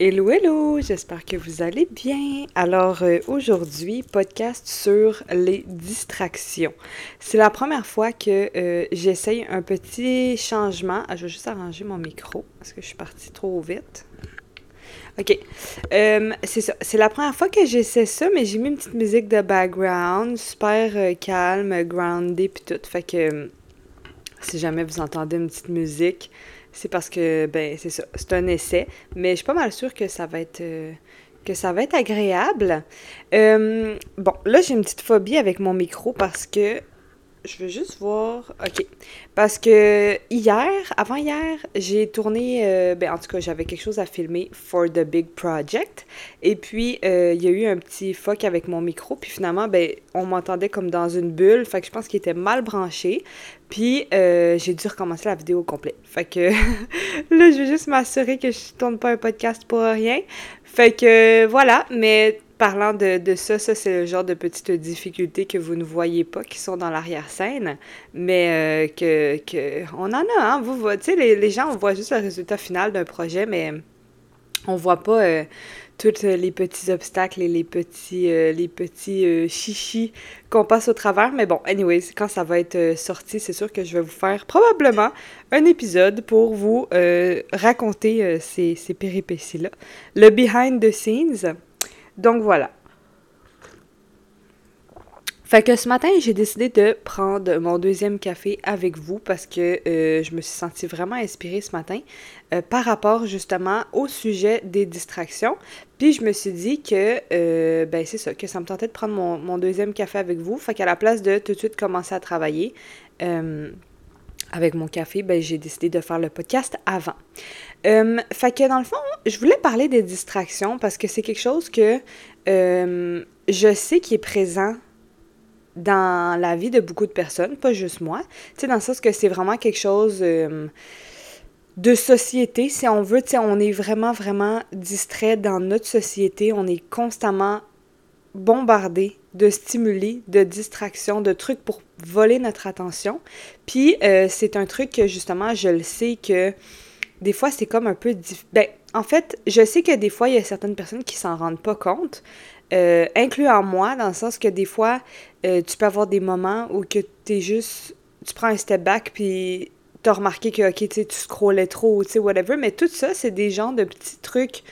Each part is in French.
Hello, hello, j'espère que vous allez bien. Alors euh, aujourd'hui, podcast sur les distractions. C'est la première fois que euh, j'essaye un petit changement. Ah, je vais juste arranger mon micro parce que je suis partie trop vite. OK. Euh, c'est ça. C'est la première fois que j'essaie ça, mais j'ai mis une petite musique de background, super calme, grounded puis tout. Fait que si jamais vous entendez une petite musique, c'est parce que, ben, c'est ça, c'est un essai, mais je suis pas mal sûre que ça va être, euh, que ça va être agréable. Euh, bon, là, j'ai une petite phobie avec mon micro parce que je veux juste voir. OK. Parce que hier, avant hier, j'ai tourné. Euh, ben, en tout cas, j'avais quelque chose à filmer for the big project. Et puis, il y a eu un petit fuck avec mon micro. Puis finalement, ben, on m'entendait comme dans une bulle. Fait que je pense qu'il était mal branché. Puis euh, j'ai dû recommencer la vidéo au complet. Fait que là, je vais juste m'assurer que je tourne pas un podcast pour rien. Fait que voilà, mais parlant de, ça, ça c'est le genre de petites difficultés que vous ne voyez pas, qui sont dans l'arrière-scène, mais euh, que, que, on en a, hein. Vous, tu les, les, gens, on voit juste le résultat final d'un projet, mais on voit pas euh, tous les petits obstacles et les petits, euh, les petits chichis qu'on passe au travers. Mais bon, anyways, quand ça va être sorti, c'est sûr que je vais vous faire probablement un épisode pour vous raconter ces, ces péripéties-là. Le behind the scenes. Donc voilà. Fait que ce matin, j'ai décidé de prendre mon deuxième café avec vous parce que euh, je me suis sentie vraiment inspirée ce matin euh, par rapport justement au sujet des distractions. Puis je me suis dit que, euh, ben c'est ça, que ça me tentait de prendre mon, deuxième café avec vous. Fait qu'à la place de tout de suite commencer à travailler avec mon café, ben j'ai décidé de faire le podcast avant. fait que dans le fond, je voulais parler des distractions parce que c'est quelque chose que je sais qui est présent dans la vie de beaucoup de personnes, pas juste moi. Tu sais, dans le sens que c'est vraiment quelque chose euh, de société, si on veut. Tu sais, on est vraiment, vraiment distrait dans notre société. On est constamment bombardé de stimuli, de distractions, de trucs pour voler notre attention. Puis, euh, c'est un truc que, justement, je le sais que des fois, c'est comme un peu... Ben, en fait, je sais que des fois, il y a certaines personnes qui s'en rendent pas compte, euh, incluant moi, dans le sens que des fois, euh, tu peux avoir des moments où que es juste, tu prends un step back, puis t'as remarqué que, ok, tu scrollais trop, tu sais, whatever, mais tout ça, c'est des genres de petits trucs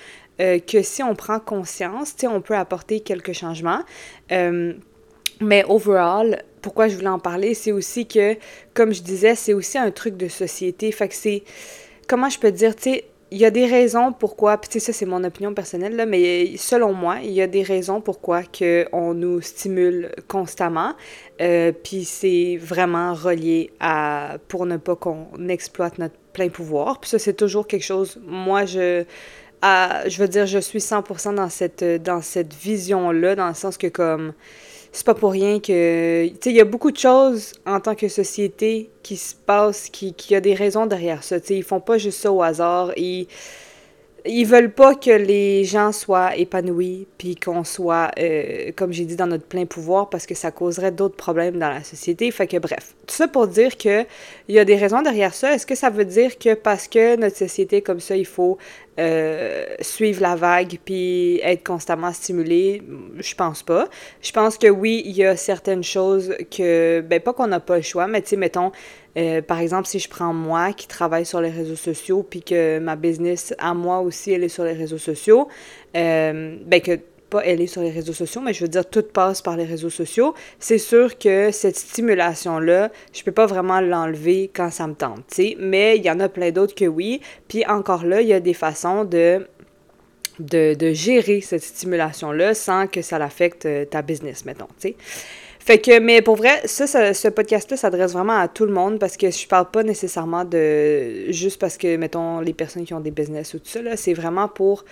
euh, que si on prend conscience, on peut apporter quelques changements. Euh, mais overall, pourquoi je voulais en parler, c'est aussi que, comme je disais, c'est aussi un truc de société. Fait que c'est, comment je peux dire, tu sais, il y a des raisons pourquoi, puis ça c'est mon opinion personnelle, là, mais selon moi, il y a des raisons pourquoi que on nous stimule constamment, euh, puis c'est vraiment relié à, pour ne pas qu'on exploite notre plein pouvoir. Puis ça c'est toujours quelque chose, moi je, je veux dire, je suis 100% dans cette, dans cette vision-là, dans le sens que comme c'est pas pour rien que. Tu sais, il y a beaucoup de choses en tant que société qui se passent, qui, qui a des raisons derrière ça. Tu sais, ils font pas juste ça au hasard. Ils, ils veulent pas que les gens soient épanouis, puis qu'on soit, euh, comme j'ai dit, dans notre plein pouvoir, parce que ça causerait d'autres problèmes dans la société. Fait que bref, tout ça pour dire que il y a des raisons derrière ça. Est-ce que ça veut dire que parce que notre société est comme ça, il faut euh, suivre la vague puis être constamment stimulé, je pense pas. Je pense que oui, il y a certaines choses que, ben pas qu'on n'a pas le choix, mais tu sais, mettons, euh, par exemple, si je prends moi qui travaille sur les réseaux sociaux puis que ma business à moi aussi, elle est sur les réseaux sociaux, euh, ben que pas elle est sur les réseaux sociaux, mais je veux dire, tout passe par les réseaux sociaux. C'est sûr que cette stimulation-là, je peux pas vraiment l'enlever quand ça me tente, tu sais. Mais il y en a plein d'autres que oui. Puis encore là, il y a des façons de de, de, gérer cette stimulation-là sans que ça l'affecte euh, ta business, mettons, tu sais. Fait que, mais pour vrai, ça, ce podcast-là s'adresse vraiment à tout le monde parce que je parle pas nécessairement de juste parce que, mettons, les personnes qui ont des business ou tout ça, là, c'est vraiment pour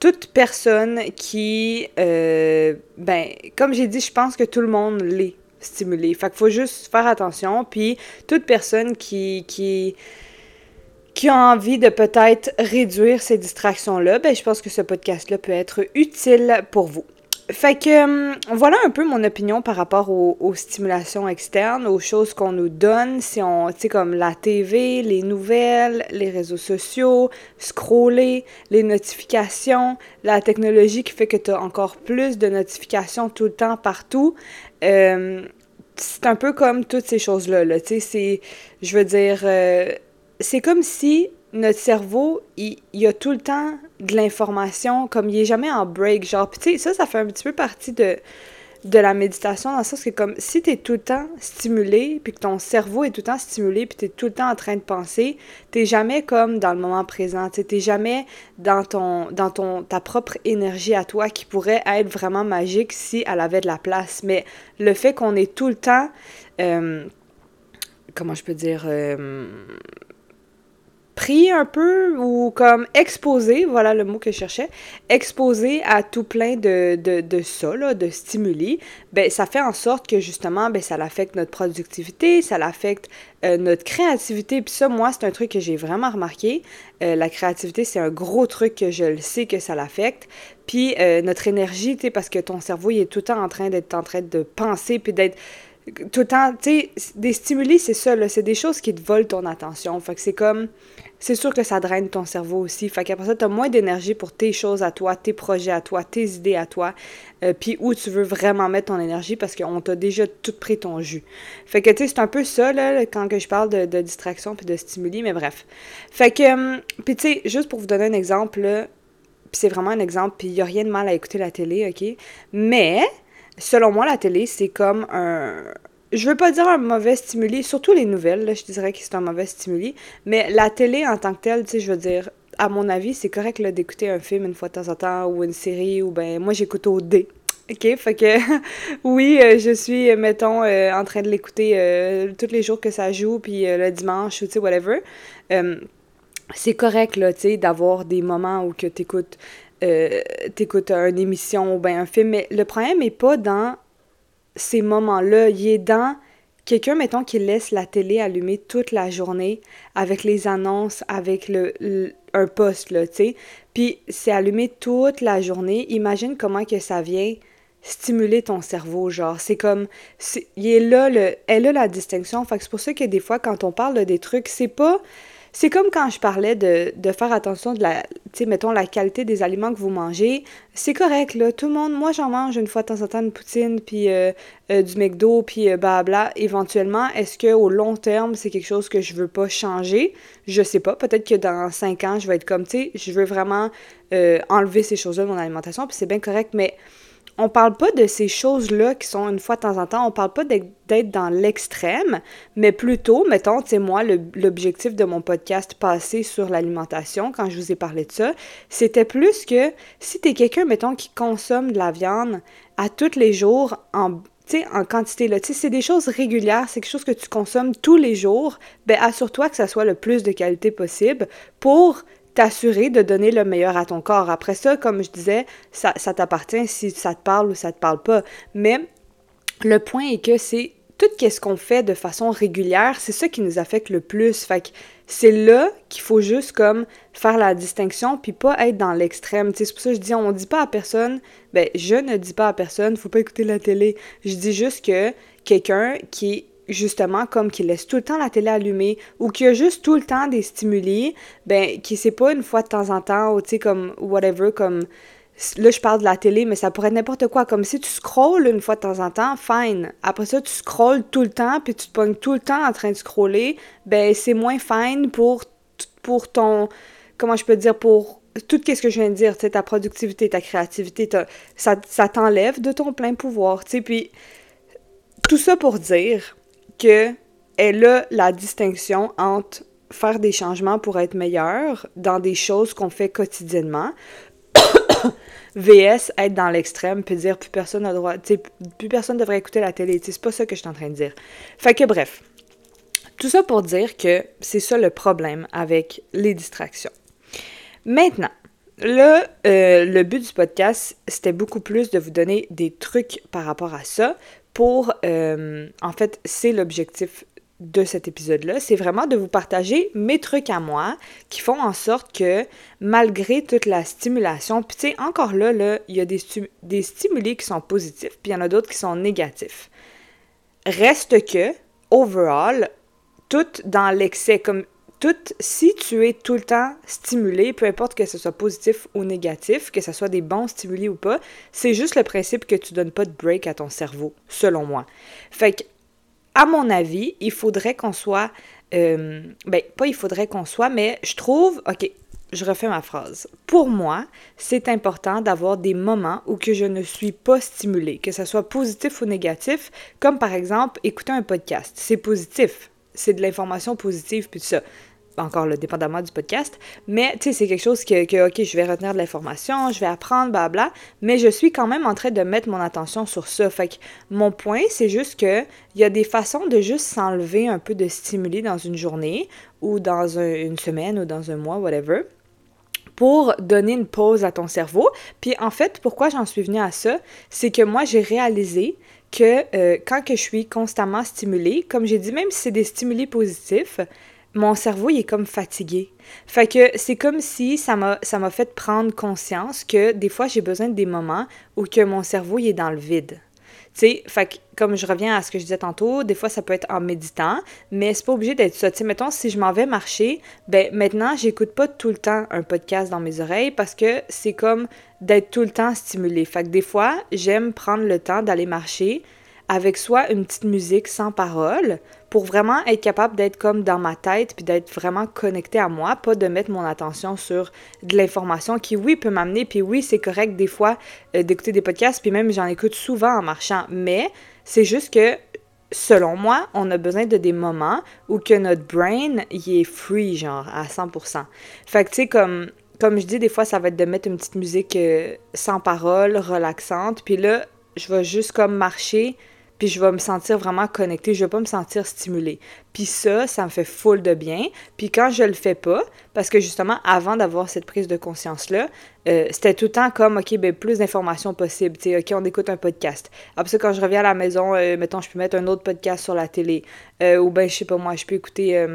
toute personne qui, euh, ben, comme j'ai dit, je pense que tout le monde l'est stimulé. Fait qu'il faut juste faire attention. Puis, toute personne qui, qui, qui a envie de peut-être réduire ces distractions-là, ben, je pense que ce podcast-là peut être utile pour vous. Fait que hum, voilà un peu mon opinion par rapport aux, stimulations externes, aux choses qu'on nous donne, si on, tu sais, comme la TV, les nouvelles, les réseaux sociaux, scroller, les notifications, la technologie qui fait que tu as encore plus de notifications tout le temps partout. Hum, c'est un peu comme toutes ces choses-là, là, tu sais, c'est, je veux dire, euh, c'est comme si notre cerveau, il, il, a tout le temps de l'information, comme il est jamais en break, genre, tu sais, ça, ça fait un petit peu partie de, de la méditation, dans le sens que comme si tu es tout le temps stimulé, puis que ton cerveau est tout le temps stimulé, puis tu es tout le temps en train de penser, t'es jamais comme dans le moment présent, tu t'es jamais dans ton dans ton ta propre énergie à toi qui pourrait être vraiment magique si elle avait de la place. Mais le fait qu'on est tout le temps, euh, comment je peux dire, euh, pris un peu ou comme exposé, voilà le mot que je cherchais, exposé à tout plein de, de, de ça, là, de stimuli, ben ça fait en sorte que justement, ben ça l'affecte notre productivité, ça l'affecte euh, notre créativité. Puis ça, moi, c'est un truc que j'ai vraiment remarqué. Euh, la créativité, c'est un gros truc que je le sais que ça l'affecte. Puis euh, notre énergie, tu sais, parce que ton cerveau, il est tout le temps en train d'être en train de penser, puis d'être tout le temps, tu sais, des stimuli, c'est ça, là, c'est des choses qui te volent ton attention. Fait que c'est comme, c'est sûr que ça draine ton cerveau aussi. Fait qu'après ça, t'as moins d'énergie pour tes choses à toi, tes projets à toi, tes idées à toi, euh, puis où tu veux vraiment mettre ton énergie parce qu'on t'a déjà tout pris ton jus. Fait que, tu sais, c'est un peu ça, là, quand je parle de, distraction puis de stimuli, mais bref. Fait que, euh, puis tu sais, juste pour vous donner un exemple, là, c'est vraiment un exemple, puis il n'y a rien de mal à écouter la télé, OK? Mais selon moi, la télé, c'est comme un. Je veux pas dire un mauvais stimuli, surtout les nouvelles, là, je dirais que c'est un mauvais stimuli, mais la télé en tant que telle, tu sais, je veux dire, à mon avis, c'est correct d'écouter un film une fois de temps en temps ou une série ou ben moi j'écoute au D. OK, fait que oui, euh, je suis mettons euh, en train de l'écouter euh, tous les jours que ça joue puis le dimanche ou tu sais whatever. c'est correct là, tu sais d'avoir des moments où que tu écoutes euh, t'écoutes une émission ou bien un film. Mais le problème n'est pas dans ces moments-là. Il est dans quelqu'un, mettons, qui laisse la télé allumée toute la journée avec les annonces, avec le, un poste, là, tu sais. Puis c'est allumé toute la journée. Imagine comment que ça vient stimuler ton cerveau, genre. C'est comme... il est là, le, elle a la distinction. Fait que c'est pour ça que des fois, quand on parle de des trucs, c'est pas c'est comme quand je parlais de, faire attention de la, tu mettons, la qualité des aliments que vous mangez. C'est correct, là. Tout le monde, moi, j'en mange une fois de temps en temps une poutine, puis euh, euh, du McDo, puis euh, blabla. Éventuellement, est-ce qu'au long terme, c'est quelque chose que je veux pas changer? Je sais pas. Peut-être que dans cinq ans, je vais être comme, tu sais, je veux vraiment enlever ces choses-là de mon alimentation, puis c'est bien correct, mais on parle pas de ces choses-là qui sont une fois de temps en temps, on parle pas d'être dans l'extrême, mais plutôt, mettons, tu sais, moi, l'objectif de mon podcast passé sur l'alimentation, quand je vous ai parlé de ça, c'était plus que si tu es quelqu'un, mettons, qui consomme de la viande à tous les jours en en quantité, là, c'est des choses régulières, c'est quelque chose que tu consommes tous les jours, ben assure-toi que ça soit le plus de qualité possible pour t'assurer de donner le meilleur à ton corps. Après ça, comme je disais, ça, t'appartient si ça te parle ou ça te parle pas. Mais le point est que c'est tout ce qu'on fait de façon régulière, c'est ça qui nous affecte le plus. Fait que c'est là qu'il faut juste comme faire la distinction puis pas être dans l'extrême. C'est pour ça que je dis on dit pas à personne, ben je ne dis pas à personne, faut pas écouter la télé. Je dis juste que quelqu'un qui justement, comme qui laisse tout le temps la télé allumée ou qui a juste tout le temps des stimuli, ben, qui c'est pas une fois de temps en temps ou tu sais, comme whatever, comme. Là, je parle de la télé, mais ça pourrait être n'importe quoi. Comme si tu scrolles une fois de temps en temps, fine. Après ça, tu scrolles tout le temps, puis tu te pognes tout le temps en train de scroller, ben, c'est moins fine pour, pour ton. Comment je peux dire? Pour tout ce que je viens de dire, ta productivité, ta créativité, ça, ça t'enlève de ton plein pouvoir, tu sais. Puis, tout ça pour dire qu'elle a la distinction entre faire des changements pour être meilleur dans des choses qu'on fait quotidiennement, VS être dans l'extrême puis dire plus personne n'a droit, plus personne devrait écouter la télé. C'est pas ça que je suis en train de dire. Fait que bref, tout ça pour dire que c'est ça le problème avec les distractions. Maintenant, Là, euh, le but du podcast, c'était beaucoup plus de vous donner des trucs par rapport à ça pour, euh, en fait, c'est l'objectif de cet épisode-là, c'est vraiment de vous partager mes trucs à moi qui font en sorte que malgré toute la stimulation, puis tu sais, encore là, là, il y a des, des stimuli qui sont positifs, puis il y en a d'autres qui sont négatifs. Reste que, overall, tout dans l'excès, comme tout, si tu es tout le temps stimulé, peu importe que ce soit positif ou négatif, que ce soit des bons stimuli ou pas, c'est juste le principe que tu donnes pas de break à ton cerveau, selon moi. Fait que à mon avis, il faudrait qu'on soit... Euh, ben, pas il faudrait qu'on soit, mais je trouve... OK, je refais ma phrase. Pour moi, c'est important d'avoir des moments où que je ne suis pas stimulée, que ce soit positif ou négatif, comme par exemple écouter un podcast. C'est positif, c'est de l'information positive, puis tout ça encore le dépendamment du podcast, mais tu sais, c'est quelque chose que, ok, je vais retenir de l'information, je vais apprendre, bla mais je suis quand même en train de mettre mon attention sur ça. Fait que mon point, c'est juste que il y a des façons de juste s'enlever un peu de stimuli dans une journée ou dans une semaine ou dans un mois, whatever pour donner une pause à ton cerveau. Puis en fait, pourquoi j'en suis venue à ça, c'est que moi, j'ai réalisé que euh, quand que je suis constamment stimulée, comme j'ai dit, même si c'est des stimuli positifs, mon cerveau, est comme fatigué. Fait que c'est comme si ça m'a, fait prendre conscience que des fois, j'ai besoin de des moments où que mon cerveau, est dans le vide. Tu sais, fait comme je reviens à ce que je disais tantôt, des fois, ça peut être en méditant, mais c'est pas obligé d'être ça. Tu sais, mettons, si je m'en vais marcher, ben maintenant, j'écoute pas tout le temps un podcast dans mes oreilles parce que c'est comme d'être tout le temps stimulé. Fait que des fois, j'aime prendre le temps d'aller marcher avec soit une petite musique sans parole pour vraiment être capable d'être comme dans ma tête puis d'être vraiment connecté à moi, pas de mettre mon attention sur de l'information qui, oui, peut m'amener, puis oui, c'est correct des fois euh, d'écouter des podcasts, puis même j'en écoute souvent en marchant, mais c'est juste que selon moi, on a besoin de des moments où que notre brain, il est free, genre, à 100%. Fait que, tu sais, comme, comme je dis, des fois, ça va être de mettre une petite musique euh, sans parole, relaxante, puis là, je vais juste comme marcher puis je vais me sentir vraiment connectée, je vais pas me sentir stimulée. Puis ça, ça me fait full de bien. Puis quand je le fais pas, parce que justement, avant d'avoir cette prise de conscience-là, euh, c'était tout le temps comme, OK, ben plus d'informations possibles. Tu sais, OK, on écoute un podcast. Après ça, quand je reviens à la maison, euh, mettons, je peux mettre un autre podcast sur la télé. Euh, ou ben, je sais pas moi, je peux écouter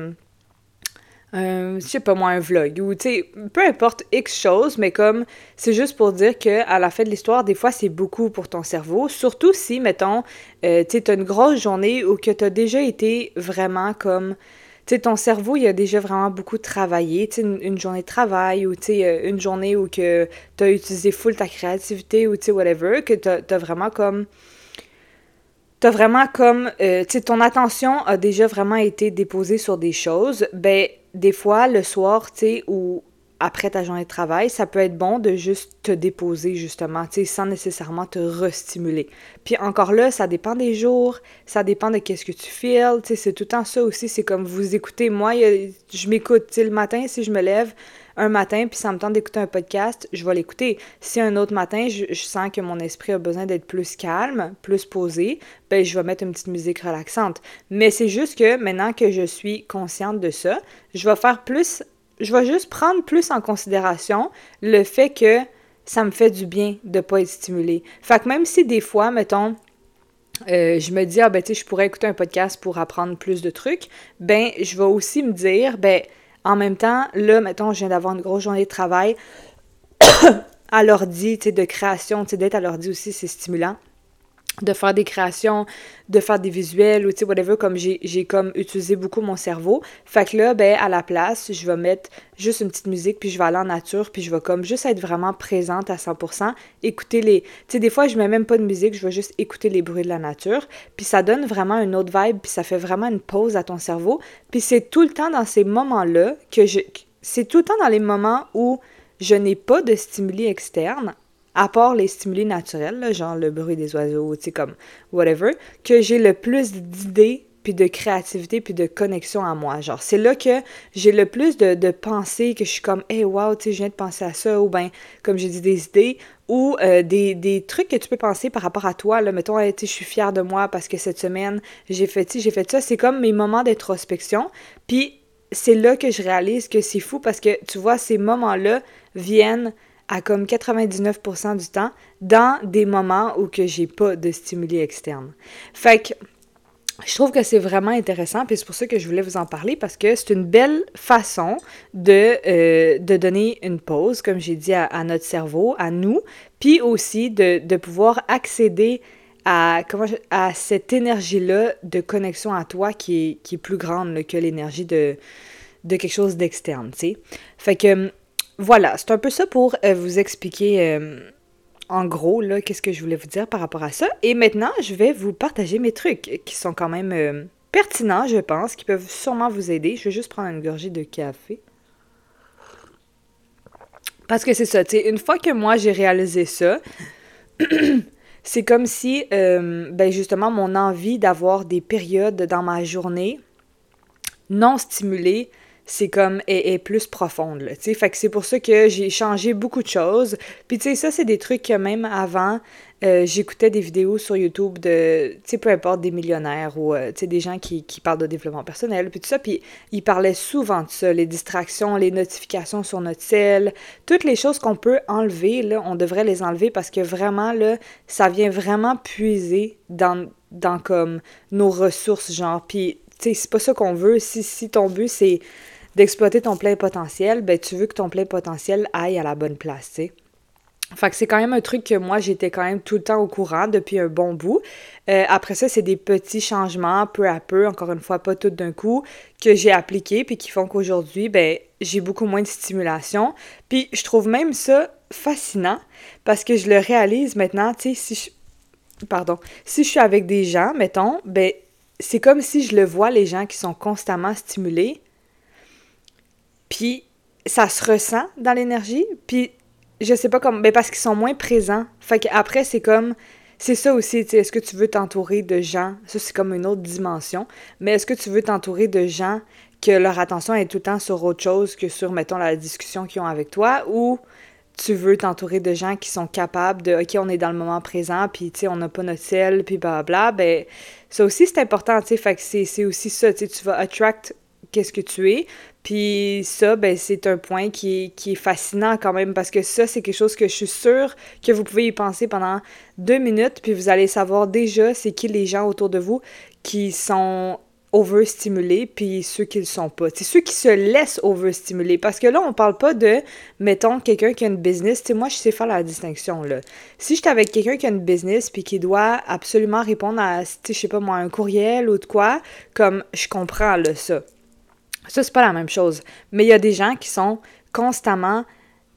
euh, je sais pas moi, un vlog ou, tu sais, peu importe X chose, mais comme, c'est juste pour dire que à la fin de l'histoire, des fois, c'est beaucoup pour ton cerveau, surtout si, mettons, euh, tu sais, t'as une grosse journée ou que t'as déjà été vraiment comme, tu sais, ton cerveau, il a déjà vraiment beaucoup travaillé, tu sais, une, journée de travail ou, tu sais, euh, une journée où que t'as utilisé full ta créativité ou, tu sais, whatever, que t'as as vraiment comme t'as vraiment comme, euh, tu sais, ton attention a déjà vraiment été déposée sur des choses, ben, des fois, le soir, tu sais, ou après ta journée de travail, ça peut être bon de juste te déposer, justement, tu sais, sans nécessairement te restimuler. Puis encore là, ça dépend des jours, ça dépend de qu'est-ce que tu files, tu sais, c'est tout le temps ça aussi, c'est comme vous écoutez, moi, je m'écoute, tu sais, le matin, si je me lève, un matin, puis ça me tente d'écouter un podcast, je vais l'écouter. Si un autre matin, je, sens que mon esprit a besoin d'être plus calme, plus posé, ben je vais mettre une petite musique relaxante. Mais c'est juste que maintenant que je suis consciente de ça, je vais faire plus, je vais juste prendre plus en considération le fait que ça me fait du bien de pas être stimulé. Fait que même si des fois, mettons, euh, je me dis, ah ben tu sais, je pourrais écouter un podcast pour apprendre plus de trucs, ben je vais aussi me dire, ben en même temps, là, mettons, je viens d'avoir une grosse journée de travail. À l'ordi, de création, d'être à l'ordi aussi, c'est stimulant de faire des créations, de faire des visuels ou tu sais whatever comme j'ai comme utilisé beaucoup mon cerveau. Fait que là ben à la place, je vais mettre juste une petite musique puis je vais aller en nature puis je vais comme juste être vraiment présente à 100%, écouter les tu sais des fois je mets même pas de musique, je vais juste écouter les bruits de la nature, puis ça donne vraiment une autre vibe puis ça fait vraiment une pause à ton cerveau. Puis c'est tout le temps dans ces moments-là que je c'est tout le temps dans les moments où je n'ai pas de stimuli externe à part les stimuli naturels, genre le bruit des oiseaux, tu sais, comme whatever, que j'ai le plus d'idées, puis de créativité, puis de connexion à moi. Genre, c'est là que j'ai le plus de, pensées, que je suis comme, hey, wow, tu sais, je viens de penser à ça, ou ben, comme j'ai dit, des idées, ou euh, des, des, trucs que tu peux penser par rapport à toi. Là, mettons, hey, tu sais, je suis fière de moi parce que cette semaine, j'ai fait ci, j'ai fait ça. C'est comme mes moments d'introspection. Puis, c'est là que je réalise que c'est fou parce que, tu vois, ces moments-là viennent à comme 99% du temps dans des moments où que j'ai pas de stimuli externe. Fait que je trouve que c'est vraiment intéressant, puis c'est pour ça que je voulais vous en parler, parce que c'est une belle façon de, euh, de donner une pause, comme j'ai dit, à, notre cerveau, à nous, puis aussi de, de pouvoir accéder à, comment à cette énergie-là de connexion à toi qui est, qui est plus grande que l'énergie de, de quelque chose d'externe, tu sais. Fait que, voilà, c'est un peu ça pour euh, vous expliquer... Euh, en gros, là, qu'est-ce que je voulais vous dire par rapport à ça. Et maintenant, je vais vous partager mes trucs qui sont quand même euh, pertinents, je pense, qui peuvent sûrement vous aider. Je vais juste prendre une gorgée de café. Parce que c'est ça, tu sais, une fois que moi j'ai réalisé ça, c'est comme si, ben justement, mon envie d'avoir des périodes dans ma journée non stimulées, c'est comme est, plus profonde tu fait que c'est pour ça que j'ai changé beaucoup de choses. Puis tu sais ça c'est des trucs que même avant euh, j'écoutais des vidéos sur YouTube de tu sais peu importe des millionnaires ou euh, tu sais des gens qui, qui parlent de développement personnel puis tout ça. Puis ils parlaient souvent de ça les distractions les notifications sur notre cell toutes les choses qu'on peut enlever là on devrait les enlever parce que vraiment là ça vient vraiment puiser dans dans comme nos ressources genre. Puis tu sais c'est pas ça qu'on veut. Si si ton but c'est d'exploiter ton plein potentiel, ben tu veux que ton plein potentiel aille à la bonne place, tu que c'est quand même un truc que moi, j'étais quand même tout le temps au courant depuis un bon bout. Euh, après ça, c'est des petits changements, peu à peu, encore une fois, pas tout d'un coup, que j'ai appliqués, puis qui font qu'aujourd'hui, ben, j'ai beaucoup moins de stimulation. Puis je trouve même ça fascinant, parce que je le réalise maintenant, si je... Pardon. Si je suis avec des gens, mettons, ben, c'est comme si je le vois, les gens qui sont constamment stimulés, puis ça se ressent dans l'énergie. Puis je sais pas comment. Ben parce qu'ils sont moins présents. Fait qu'après, c'est comme. C'est ça aussi, est-ce que tu veux t'entourer de gens, ça c'est comme une autre dimension, mais est-ce que tu veux t'entourer de gens que leur attention est tout le temps sur autre chose que sur, mettons, la discussion qu'ils ont avec toi, ou tu veux t'entourer de gens qui sont capables de, OK, on est dans le moment présent, puis, tu sais, on n'a pas notre ciel, puis blablabla, ben, ça aussi, c'est important, tu sais, fait que c'est aussi ça, tu sais, tu vas attract qu'est-ce que tu es, puis ça, ben, c'est un point qui est, qui est fascinant quand même parce que ça, c'est quelque chose que je suis sûre que vous pouvez y penser pendant deux minutes, puis vous allez savoir déjà c'est qui les gens autour de vous qui sont overstimulés, puis ceux qui le sont pas. C'est ceux qui se laissent overstimuler. Parce que là, on parle pas de, mettons, quelqu'un qui a une business. Tu sais, moi, je sais faire la distinction, là. Si j'étais avec quelqu'un qui a une business, puis qui doit absolument répondre à, je sais pas moi, un courriel ou de quoi, comme, je comprends, là, ça. Ça, c'est pas la même chose. Mais il y a des gens qui sont constamment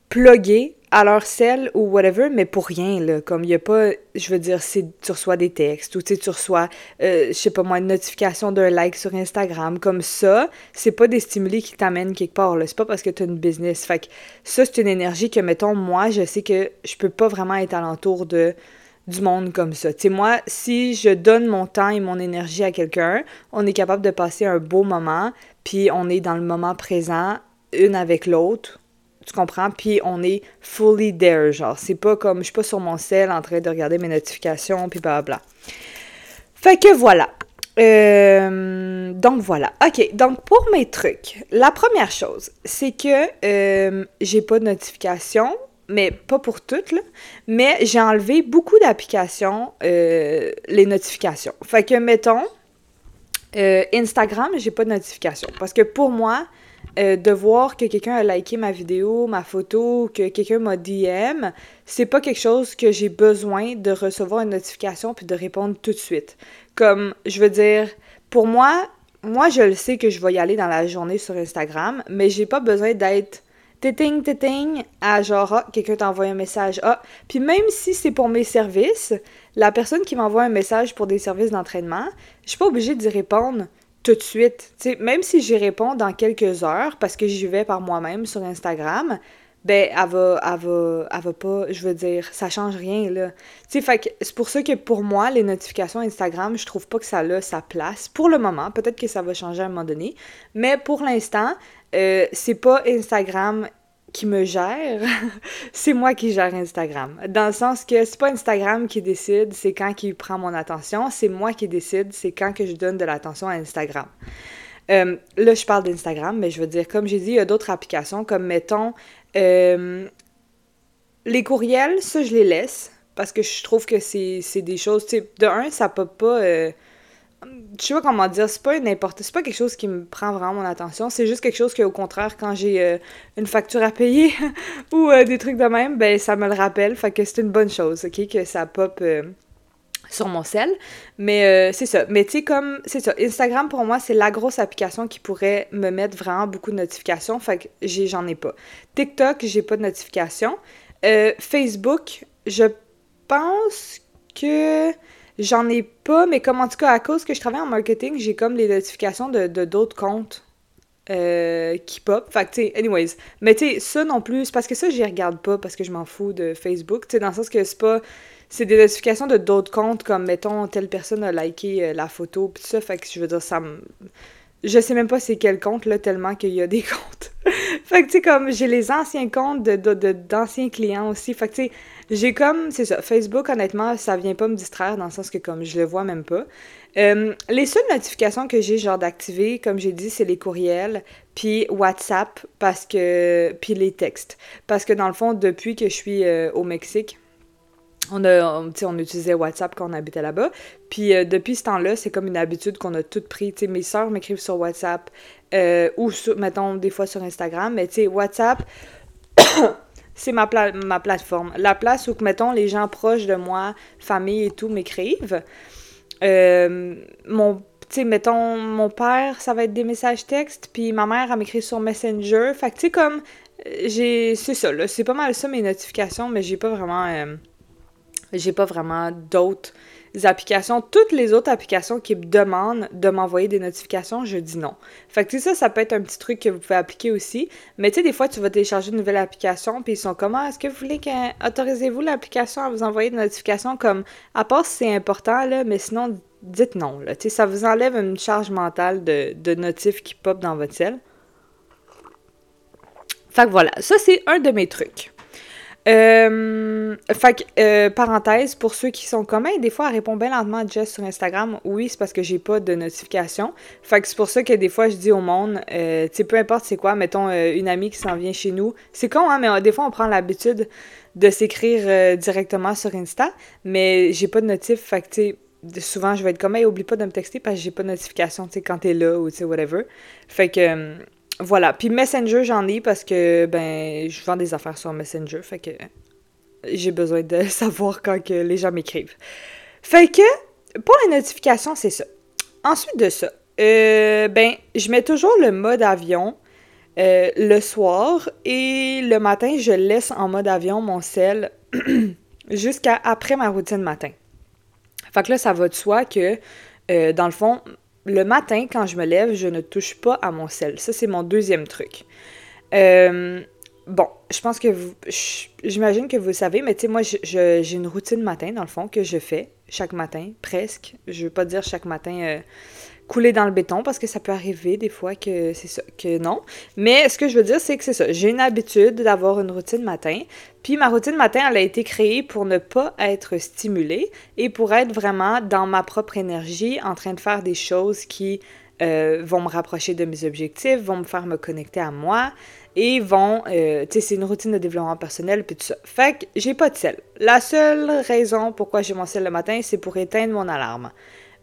plugués à leur sel ou whatever, mais pour rien, là. Comme il n'y a pas, je veux dire, si tu reçois des textes ou tu reçois, euh, je sais pas moi, une notification d'un like sur Instagram, comme ça, c'est pas des stimuli qui t'amènent quelque part, là. C'est pas parce que tu une business. Fait que ça, c'est une énergie que, mettons, moi, je sais que je peux pas vraiment être alentour de du monde comme ça. Tu sais, moi, si je donne mon temps et mon énergie à quelqu'un, on est capable de passer un beau moment, puis on est dans le moment présent, une avec l'autre. Tu comprends? Puis on est fully there, genre. C'est pas comme je suis pas sur mon cell en train de regarder mes notifications, puis blablabla. Fait que voilà. Euh, donc voilà. OK. Donc pour mes trucs, la première chose, c'est que euh, j'ai pas de notification mais pas pour toutes, là. Mais j'ai enlevé beaucoup d'applications, euh, les notifications. Fait que, mettons, euh, Instagram, j'ai pas de notification. Parce que pour moi, euh, de voir que quelqu'un a liké ma vidéo, ma photo, que quelqu'un m'a DM, c'est pas quelque chose que j'ai besoin de recevoir une notification puis de répondre tout de suite. Comme, je veux dire, pour moi, moi, je le sais que je vais y aller dans la journée sur Instagram, mais j'ai pas besoin d'être téting, téting, à genre, ah, quelqu'un t'envoie un message, ah. Puis même si c'est pour mes services, la personne qui m'envoie un message pour des services d'entraînement, je suis pas obligée d'y répondre tout de suite. sais, même si j'y réponds dans quelques heures, parce que j'y vais par moi-même sur Instagram, ben, elle va, elle va, elle va pas, je veux dire, ça change rien, là. Tu c'est pour ça que pour moi, les notifications Instagram, je trouve pas que ça a sa place. Pour le moment, peut-être que ça va changer à un moment donné, mais pour l'instant, euh, c'est pas Instagram qui me gère, c'est moi qui gère Instagram. Dans le sens que c'est pas Instagram qui décide, c'est quand qui prend mon attention, c'est moi qui décide, c'est quand que je donne de l'attention à Instagram. Euh, là, je parle d'Instagram, mais je veux dire, comme j'ai dit, il y a d'autres applications, comme mettons, euh, les courriels, ça, je les laisse, parce que je trouve que c'est des choses, de un, ça peut pas je sais pas comment dire, c'est pas une importe, c'est pas quelque chose qui me prend vraiment mon attention, c'est juste quelque chose que au contraire quand j'ai euh, une facture à payer ou euh, des trucs de même, ben ça me le rappelle, fait que c'est une bonne chose, OK que ça pop euh, sur mon sel, mais c'est ça. Mais tu sais comme c'est ça, Instagram pour moi, c'est la grosse application qui pourrait me mettre vraiment beaucoup de notifications, fait que j'en ai, pas. TikTok, j'ai pas de notifications. Facebook, je pense que J'en ai pas, mais comme en tout cas, à cause que je travaille en marketing, j'ai comme les notifications de d'autres comptes euh, qui pop. Fait que, tu sais, anyways. Mais tu sais, ça non plus, parce que ça, j'y regarde pas parce que je m'en fous de Facebook. Tu sais, dans le sens que c'est pas. C'est des notifications de d'autres comptes, comme mettons, telle personne a liké euh, la photo, pis tout ça. Fait que je veux dire, ça me. Je sais même pas c'est quel compte, là, tellement qu'il y a des comptes. fait que, tu sais, comme, j'ai les anciens comptes d'anciens de, d'anciens clients aussi. Fait que, tu sais, j'ai comme, c'est ça, Facebook, honnêtement, ça vient pas me distraire dans le sens que comme je le vois même pas. Euh, les seules notifications que j'ai genre d'activer, comme j'ai dit, c'est les courriels, puis WhatsApp, parce que, puis les textes. Parce que dans le fond, depuis que je suis euh, au Mexique, on, a, on, on utilisait WhatsApp quand on habitait là-bas. Puis euh, depuis ce temps-là, c'est comme une habitude qu'on a toutes pris. sais, mes soeurs m'écrivent sur WhatsApp ou, sur, mettons, des fois sur Instagram. Mais tu sais, WhatsApp, c'est ma, ma plateforme. La place où, mettons, les gens proches de moi, famille et tout, m'écrivent. Euh, mon, tu mettons, mon père, ça va être des messages textes, puis ma mère, elle m'écrit sur Messenger. Fait que, tu comme, j'ai, c'est ça, là, c'est pas mal ça, mes notifications, mais j'ai pas vraiment, euh, j'ai pas vraiment d'autres applications, toutes les autres applications qui me demandent de m'envoyer des notifications, je dis non. Fait que tu sais, ça, ça peut être un petit truc que vous pouvez appliquer aussi. Mais tu sais, des fois, tu vas télécharger une nouvelle application, puis ils sont comme, ah, est-ce que vous voulez que, autorisez-vous l'application à vous envoyer des notifications? Comme, à part si c'est important, là, mais sinon, dites non, là. Tu sais, ça vous enlève une charge mentale de, de notifs qui pop dans votre ciel. Fait que voilà, ça, c'est un de mes trucs. Euh, fait que, euh, parenthèse, pour ceux qui sont communs, des fois, elle répond bien lentement à Jess sur Instagram. Oui, c'est parce que j'ai pas de notification. Fait que c'est pour ça que des fois, je dis au monde, euh, tu sais, peu importe c'est quoi, mettons euh, une amie qui s'en vient chez nous. C'est con, hein, mais des fois, on prend l'habitude de s'écrire directement sur Insta, mais j'ai pas de notif. Fait que, tu sais, souvent, je vais être comme, hey, oublie pas de me texter parce que j'ai pas de notification, tu sais, quand t'es là ou, tu sais, whatever. Fait que voilà. Puis Messenger, j'en ai parce que, ben, je vends des affaires sur Messenger. Fait que j'ai besoin de savoir quand les gens m'écrivent. Fait que, pour les notifications, c'est ça. Ensuite de ça, euh, ben, je mets toujours le mode avion euh, le soir et le matin, je laisse en mode avion mon sel jusqu'à après ma routine matin. Fait que là, ça va de soi que, euh, dans le fond, le matin, quand je me lève, je ne touche pas à mon sel. Ça, c'est mon deuxième truc. Euh, bon, je pense que vous. J'imagine que vous savez, mais tu sais, moi, j'ai une routine matin, dans le fond, que je fais chaque matin, presque. Je veux pas dire chaque matin. Euh, couler dans le béton parce que ça peut arriver des fois que c'est ça, que non. Mais ce que je veux dire, c'est que c'est ça. J'ai une habitude d'avoir une routine matin. Puis ma routine matin, elle a été créée pour ne pas être stimulée et pour être vraiment dans ma propre énergie, en train de faire des choses qui euh, vont me rapprocher de mes objectifs, vont me faire me connecter à moi et vont, euh, tu sais, c'est une routine de développement personnel puis tout ça. Fait que j'ai pas de sel. La seule raison pourquoi j'ai mon sel le matin, c'est pour éteindre mon alarme.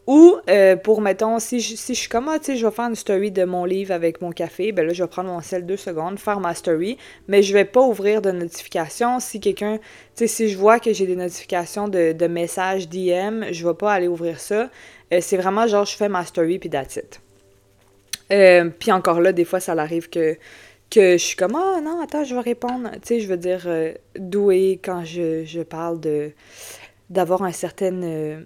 Ou euh, pour, mettons, si je, si je suis comme, ah, tu sais, je vais faire une story de mon livre avec mon café, ben là, je vais prendre mon sel deux secondes, faire ma story, mais je vais pas ouvrir de notifications. Si quelqu'un, tu sais, si je vois que j'ai des notifications de, de messages DM, je vais pas aller ouvrir ça. Euh, c'est vraiment genre, je fais ma story, puis that's it. Euh, puis encore là, des fois, ça arrive que, que je suis comme, ah non, attends, je vais répondre. Tu sais, je veux dire, doué quand je, je parle de d'avoir un certain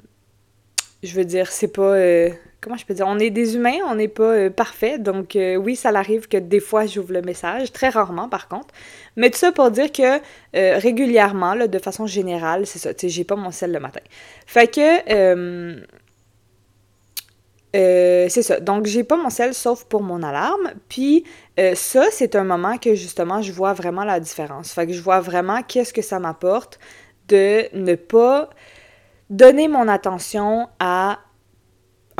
je veux dire, c'est pas. Euh, comment je peux dire? On est des humains, on n'est pas euh, parfait. Donc, euh, oui, ça arrive que des fois, j'ouvre le message. Très rarement, par contre. Mais tout ça pour dire que régulièrement, là, de façon générale, c'est ça. Tu sais, j'ai pas mon sel le matin. Fait que. c'est ça. Donc, j'ai pas mon sel sauf pour mon alarme. Puis, ça, c'est un moment que justement, je vois vraiment la différence. Fait que je vois vraiment qu'est-ce que ça m'apporte de ne pas donner mon attention à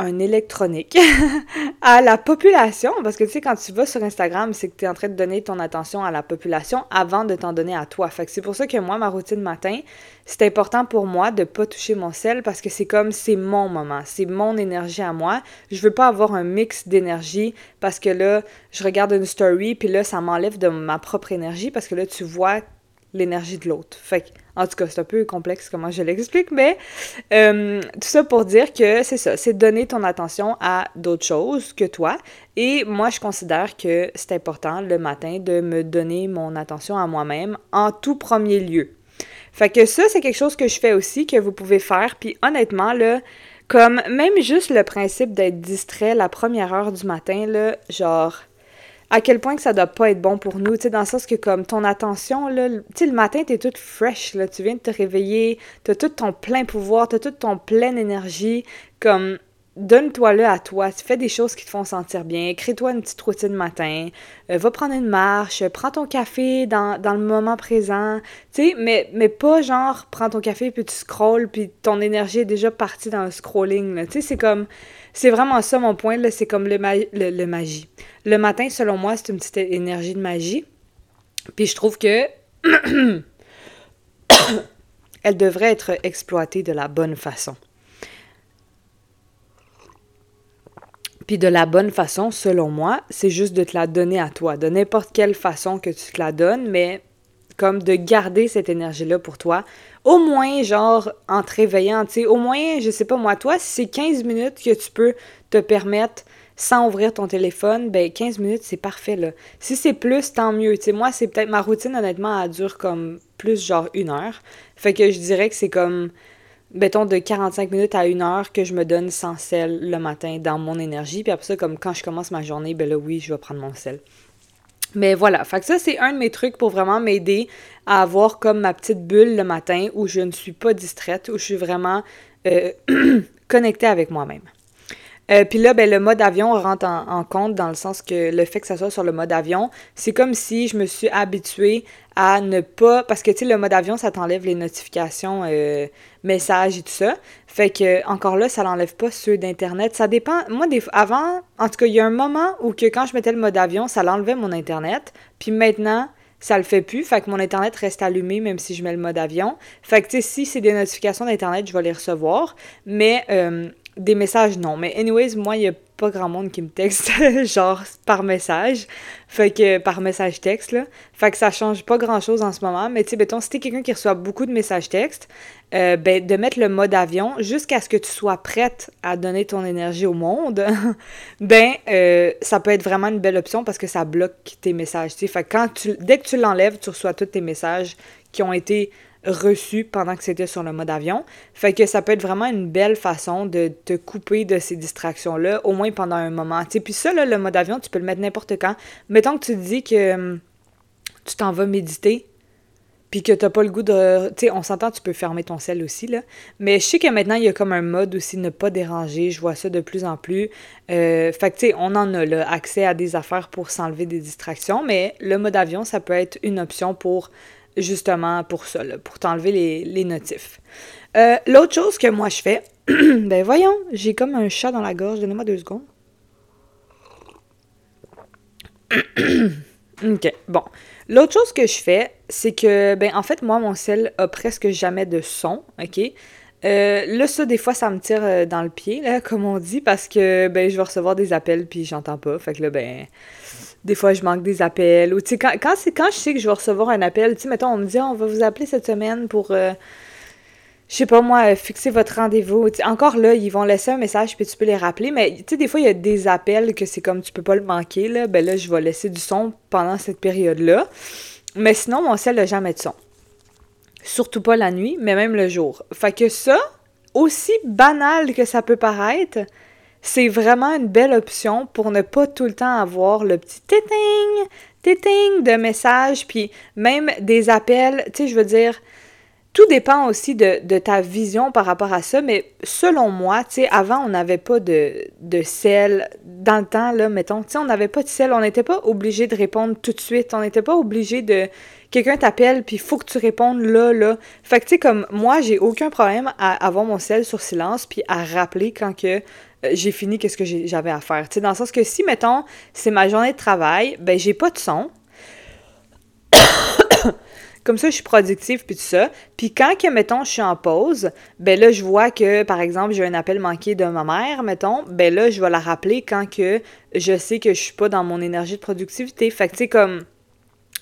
un électronique à la population, parce que tu sais, quand tu vas sur Instagram, c'est que tu es en train de donner ton attention à la population avant de t'en donner à toi. Fait c'est pour ça que moi, ma routine matin, c'est important pour moi de pas toucher mon sel parce que c'est comme, c'est mon moment, c'est mon énergie à moi. Je veux pas avoir un mix d'énergie parce que là, je regarde une story, puis là, ça m'enlève de ma propre énergie parce que là, tu vois l'énergie de l'autre. Fait en tout cas, c'est un peu complexe comment je l'explique, mais euh, tout ça pour dire que c'est ça, c'est donner ton attention à d'autres choses que toi. Et moi, je considère que c'est important le matin de me donner mon attention à moi-même en tout premier lieu. Fait que ça, c'est quelque chose que je fais aussi, que vous pouvez faire. Puis honnêtement, là, comme même juste le principe d'être distrait la première heure du matin, là, genre à quel point que ça doit pas être bon pour nous, tu sais, dans le sens que comme ton attention, là, tu sais, le matin, t'es toute fresh, là, tu viens de te réveiller, t'as tout ton plein pouvoir, t'as toute ton pleine énergie, comme, donne-toi-le à toi, fais des choses qui te font sentir bien, crée-toi une petite routine matin, euh, va prendre une marche, prends ton café dans, le moment présent, tu sais, mais, mais pas genre, prends ton café puis tu scrolls puis ton énergie est déjà partie dans le scrolling, là, tu sais, c'est comme c'est vraiment ça mon point, là, c'est comme le, magie. Le matin, selon moi, c'est une petite énergie de magie. Puis je trouve que elle devrait être exploitée de la bonne façon. Puis de la bonne façon, selon moi, c'est juste de te la donner à toi, de n'importe quelle façon que tu te la donnes, mais comme de garder cette énergie-là pour toi, au moins, genre, en te réveillant, tu sais, au moins, je sais pas moi, toi, si c'est 15 minutes que tu peux te permettre sans ouvrir ton téléphone, ben 15 minutes, c'est parfait, là. Si c'est plus, tant mieux. Tu sais, moi, c'est peut-être ma routine, honnêtement, elle dure comme plus, genre, une heure. Fait que je dirais que c'est comme, mettons, de 45 minutes à une heure que je me donne sans sel le matin dans mon énergie. Puis après ça, comme quand je commence ma journée, ben là, oui, je vais prendre mon sel. Mais voilà, fait ça, c'est un de mes trucs pour vraiment m'aider à avoir comme ma petite bulle le matin où je ne suis pas distraite, où je suis vraiment euh, connectée avec moi-même. Euh, puis là, ben, le mode avion rentre en, compte dans le sens que le fait que ça soit sur le mode avion, c'est comme si je me suis habituée à ne pas... Parce que, tu sais, le mode avion, ça t'enlève les notifications, euh, messages et tout ça. Fait que, encore là, ça l'enlève pas ceux d'Internet. Ça dépend... Moi, des... avant, en tout cas, il y a un moment où que quand je mettais le mode avion, ça l'enlevait mon Internet. Puis maintenant, ça le fait plus. Fait que mon Internet reste allumé même si je mets le mode avion. Fait que, tu sais, si c'est des notifications d'Internet, je vais les recevoir. Mais euh, des messages, non. Mais anyways, moi, il n'y a pas grand monde qui me texte, genre, par message. Fait que, par message texte, là. Fait que ça change pas grand-chose en ce moment. Mais tu sais, mettons, si t'es quelqu'un qui reçoit beaucoup de messages textes, euh, ben, de mettre le mode avion jusqu'à ce que tu sois prête à donner ton énergie au monde, ben, euh, ça peut être vraiment une belle option parce que ça bloque tes messages, tu sais. Fait que quand tu, dès que tu l'enlèves, tu reçois tous tes messages qui ont été reçu pendant que c'était sur le mode avion. Fait que ça peut être vraiment une belle façon de te couper de ces distractions-là, au moins pendant un moment. T'sais, puis ça, le mode avion, tu peux le mettre n'importe quand. Mettons que tu te dis que hum, tu t'en vas méditer, puis que t'as pas le goût de... Tu sais, on s'entend, tu peux fermer ton sel aussi, là. Mais je sais que maintenant, il y a comme un mode aussi ne pas déranger. Je vois ça de plus en plus. Euh, fait que, tu sais, on en a, là, accès à des affaires pour s'enlever des distractions. Mais le mode avion, ça peut être une option pour justement pour ça, pour t'enlever les, notifs. Euh, l'autre chose que moi je fais, ben voyons, j'ai comme un chat dans la gorge, donnez-moi deux secondes. ok, bon. L'autre chose que je fais, c'est que, ben en fait, moi, mon sel a presque jamais de son, ok? Euh, là, ça, des fois, ça me tire euh, dans le pied, là, comme on dit, parce que, ben, je vais recevoir des appels, puis j'entends pas. Fait que là, ben, des fois, je manque des appels. Ou, tu sais, quand, je sais que je vais recevoir un appel, tu sais, mettons, on me dit, ah, on va vous appeler cette semaine pour, euh, je sais pas moi, fixer votre rendez-vous. Encore là, ils vont laisser un message, puis tu peux les rappeler. Mais, tu sais, des fois, il y a des appels que c'est comme tu peux pas le manquer, là. Ben là, je vais laisser du son pendant cette période-là. Mais sinon, mon sel n'a jamais de son. Surtout pas la nuit, mais même le jour. Fait que ça, aussi banal que ça peut paraître, c'est vraiment une belle option pour ne pas tout le temps avoir le petit téting, téting de messages, puis même des appels, tu sais, je veux dire, tout dépend aussi de, ta vision par rapport à ça, mais selon moi, tu sais, avant, on n'avait pas de, de sel. Dans le temps, là, mettons, tu sais, on n'avait pas de sel, on n'était pas obligé de répondre tout de suite, on n'était pas obligé de... Quelqu'un t'appelle, puis il faut que tu répondes là, là. Fait que, tu sais, comme moi, j'ai aucun problème à avoir mon sel sur silence, puis à rappeler quand que euh, j'ai fini qu'est-ce que j'avais à faire. Tu sais, dans le sens que si, mettons, c'est ma journée de travail, ben j'ai pas de son, comme ça, je suis productive, puis tout ça. Puis quand, que, mettons, je suis en pause, ben là, je vois que, par exemple, j'ai un appel manqué de ma mère, mettons, ben là, je vais la rappeler quand que je sais que je suis pas dans mon énergie de productivité. Fait que, tu sais, comme,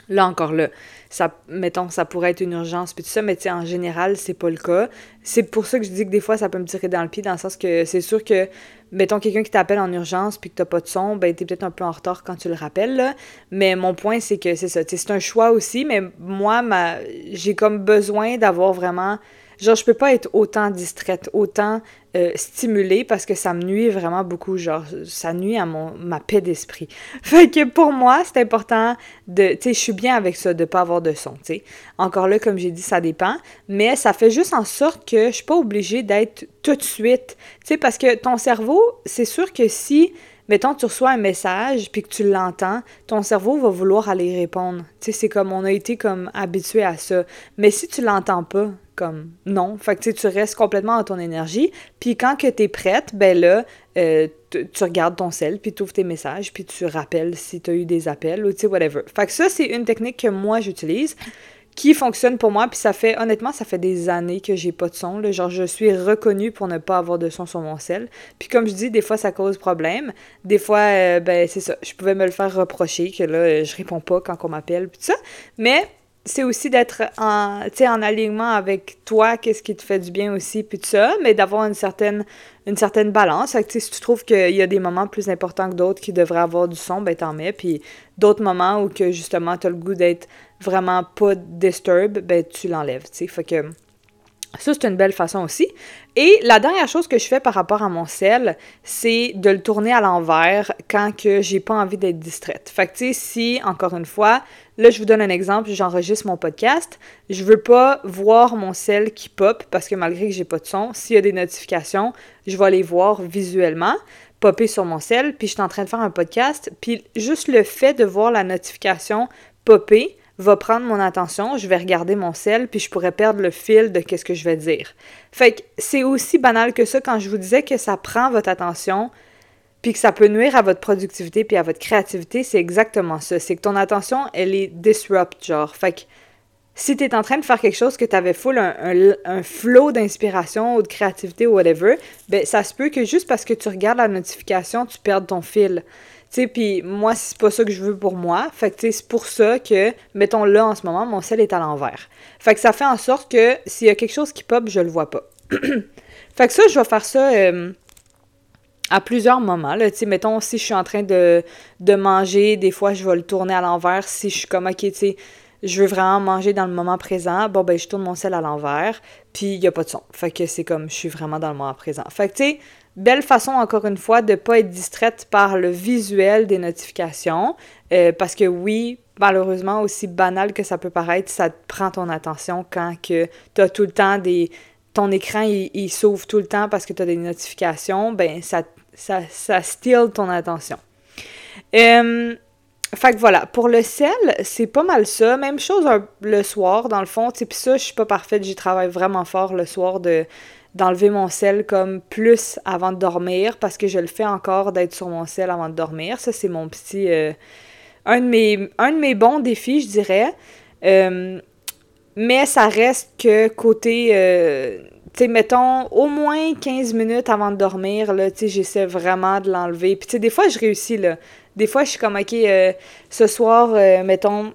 là encore là, ça, mettons, ça pourrait être une urgence, puis tout ça, mais tu en général, c'est pas le cas. C'est pour ça que je dis que des fois, ça peut me tirer dans le pied, dans le sens que c'est sûr que, mettons, quelqu'un qui t'appelle en urgence, puis que t'as pas de son, ben, t'es peut-être un peu en retard quand tu le rappelles. Mais mon point, c'est que c'est ça, c'est un choix aussi, mais moi, ma, j'ai comme besoin d'avoir vraiment Genre, je peux pas être autant distraite, autant euh, stimulée parce que ça me nuit vraiment beaucoup. Genre, ça nuit à mon, ma paix d'esprit. Fait que pour moi, c'est important de. Tu sais, je suis bien avec ça, de pas avoir de son, tu sais. Encore là, comme j'ai dit, ça dépend. Mais ça fait juste en sorte que je suis pas obligée d'être tout de suite. Tu sais, parce que ton cerveau, c'est sûr que si mettons, tu reçois un message puis que tu l'entends, ton cerveau va vouloir aller répondre. Tu sais, c'est comme on a été comme habitué à ça. Mais si tu l'entends pas, comme non. Fait que tu restes complètement dans ton énergie. Puis quand que tu es prête, ben là, euh, tu regardes ton sel, puis tu ouvres tes messages, puis tu rappelles si tu as eu des appels ou tu sais, whatever. Fait que ça, c'est une technique que moi, j'utilise qui fonctionne pour moi, puis ça fait, honnêtement, ça fait des années que j'ai pas de son, là. genre je suis reconnue pour ne pas avoir de son sur mon sel, puis comme je dis, des fois ça cause problème, des fois, euh, ben c'est ça, je pouvais me le faire reprocher, que là, je réponds pas quand on m'appelle, puis tout ça, mais c'est aussi d'être en, en alignement avec toi, qu'est-ce qui te fait du bien aussi, puis tout ça, mais d'avoir une certaine, une certaine balance. Si tu trouves qu'il y a des moments plus importants que d'autres qui devraient avoir du son, ben t'en mets, puis d'autres moments où que justement t'as le goût d'être vraiment pas disturb, ben tu l'enlèves. Fait que ça, c'est une belle façon aussi. Et la dernière chose que je fais par rapport à mon sel, c'est de le tourner à l'envers quand que j'ai pas envie d'être distraite. Fait que, tu sais, si, encore une fois, là, je vous donne un exemple, j'enregistre mon podcast, je veux pas voir mon sel qui pop parce que malgré que j'ai pas de son, s'il y a des notifications, je vais les voir visuellement popper sur mon sel, puis je suis en train de faire un podcast, puis juste le fait de voir la notification popper, va prendre mon attention, je vais regarder mon sel, puis je pourrais perdre le fil de qu'est-ce que je vais dire. Fait que c'est aussi banal que ça quand je vous disais que ça prend votre attention, puis que ça peut nuire à votre productivité puis à votre créativité, c'est exactement ça. C'est que ton attention, elle est disrupt, genre. Fait que si tu es en train de faire quelque chose que tu avais full un, un, flow d'inspiration ou de créativité ou whatever, ben ça se peut que juste parce que tu regardes la notification, tu perdes ton fil. Tu sais, puis moi, c'est pas ça que je veux pour moi. Fait que, c'est pour ça que, mettons là, en ce moment, mon sel est à l'envers. Fait que ça fait en sorte que s'il y a quelque chose qui pop, je le vois pas. fait que ça, je vais faire ça euh, à plusieurs moments. Là. Tu sais, mettons, si je suis en train de, de manger, des fois, je vais le tourner à l'envers. Si je suis comme, OK, tu je veux vraiment manger dans le moment présent, bon, ben, je tourne mon sel à l'envers, puis il n'y a pas de son. Fait que c'est comme, je suis vraiment dans le moment présent. Fait que, tu sais, Belle façon, encore une fois, de ne pas être distraite par le visuel des notifications. Euh, parce que oui, malheureusement, aussi banal que ça peut paraître, ça prend ton attention quand que tu as tout le temps des. Ton écran, il, s'ouvre tout le temps parce que tu as des notifications, ben ça, ça, ça steal ton attention. Fait que voilà, pour le sel, c'est pas mal ça. Même chose le soir, dans le fond. Puis ça, je suis pas parfaite, j'y travaille vraiment fort le soir de d'enlever mon sel comme plus avant de dormir parce que je le fais encore d'être sur mon sel avant de dormir. Ça, c'est mon petit. Euh, un, de mes, un de mes bons défis, je dirais. Euh, mais ça reste que côté. Euh, tu sais, mettons, au moins 15 minutes avant de dormir, là, tu sais, j'essaie vraiment de l'enlever. Puis, tu sais, des fois, je réussis, là. Des fois, je suis comme, OK, ce soir, mettons,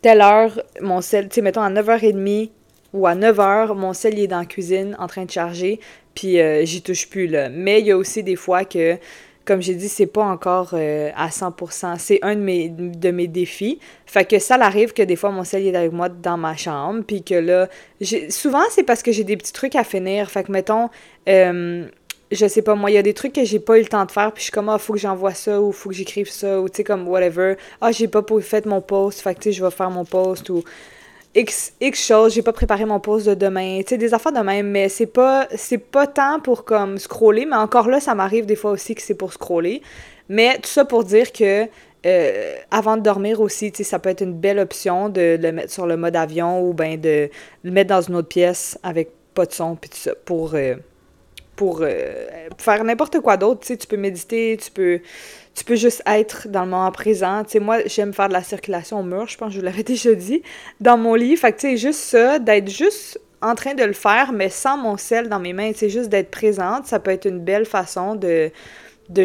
telle heure, mon sel, tu sais, mettons, à 9h30, ou à 9 h, mon sel est dans la cuisine en train de charger, puis euh, j'y touche plus. Là. Mais il y a aussi des fois que, comme j'ai dit, c'est pas encore euh, à 100%. C'est un de mes, de mes défis. Fait que ça arrive que des fois, mon sel est avec moi dans ma chambre, puis que là, souvent, c'est parce que j'ai des petits trucs à finir. Fait que, mettons, euh, je sais pas, moi, il y a des trucs que j'ai pas eu le temps de faire, puis je suis comme, ah, faut que j'envoie ça, ou faut que j'écrive ça, ou tu sais, comme, whatever. Ah, j'ai pas fait mon post, fait que, tu sais, je vais faire mon post, ou X, X choses, j'ai pas préparé mon post de demain, tu sais, des affaires de même, mais c'est pas, c'est pas tant pour comme scroller, mais encore là, ça m'arrive des fois aussi que c'est pour scroller. Mais tout ça pour dire que euh, avant de dormir aussi, tu sais, ça peut être une belle option de le mettre sur le mode avion ou bien de le mettre dans une autre pièce avec pas de son, puis tout ça, pour, euh, pour euh, faire n'importe quoi d'autre. Tu sais, tu peux méditer, tu peux, tu peux juste être dans le moment présent. Tu sais, moi, j'aime faire de la circulation au mur, je pense que je vous l'avais déjà dit, dans mon lit. Fait que, tu sais, juste ça, d'être juste en train de le faire, mais sans mon sel dans mes mains, sais, juste d'être présente, ça peut être une belle façon de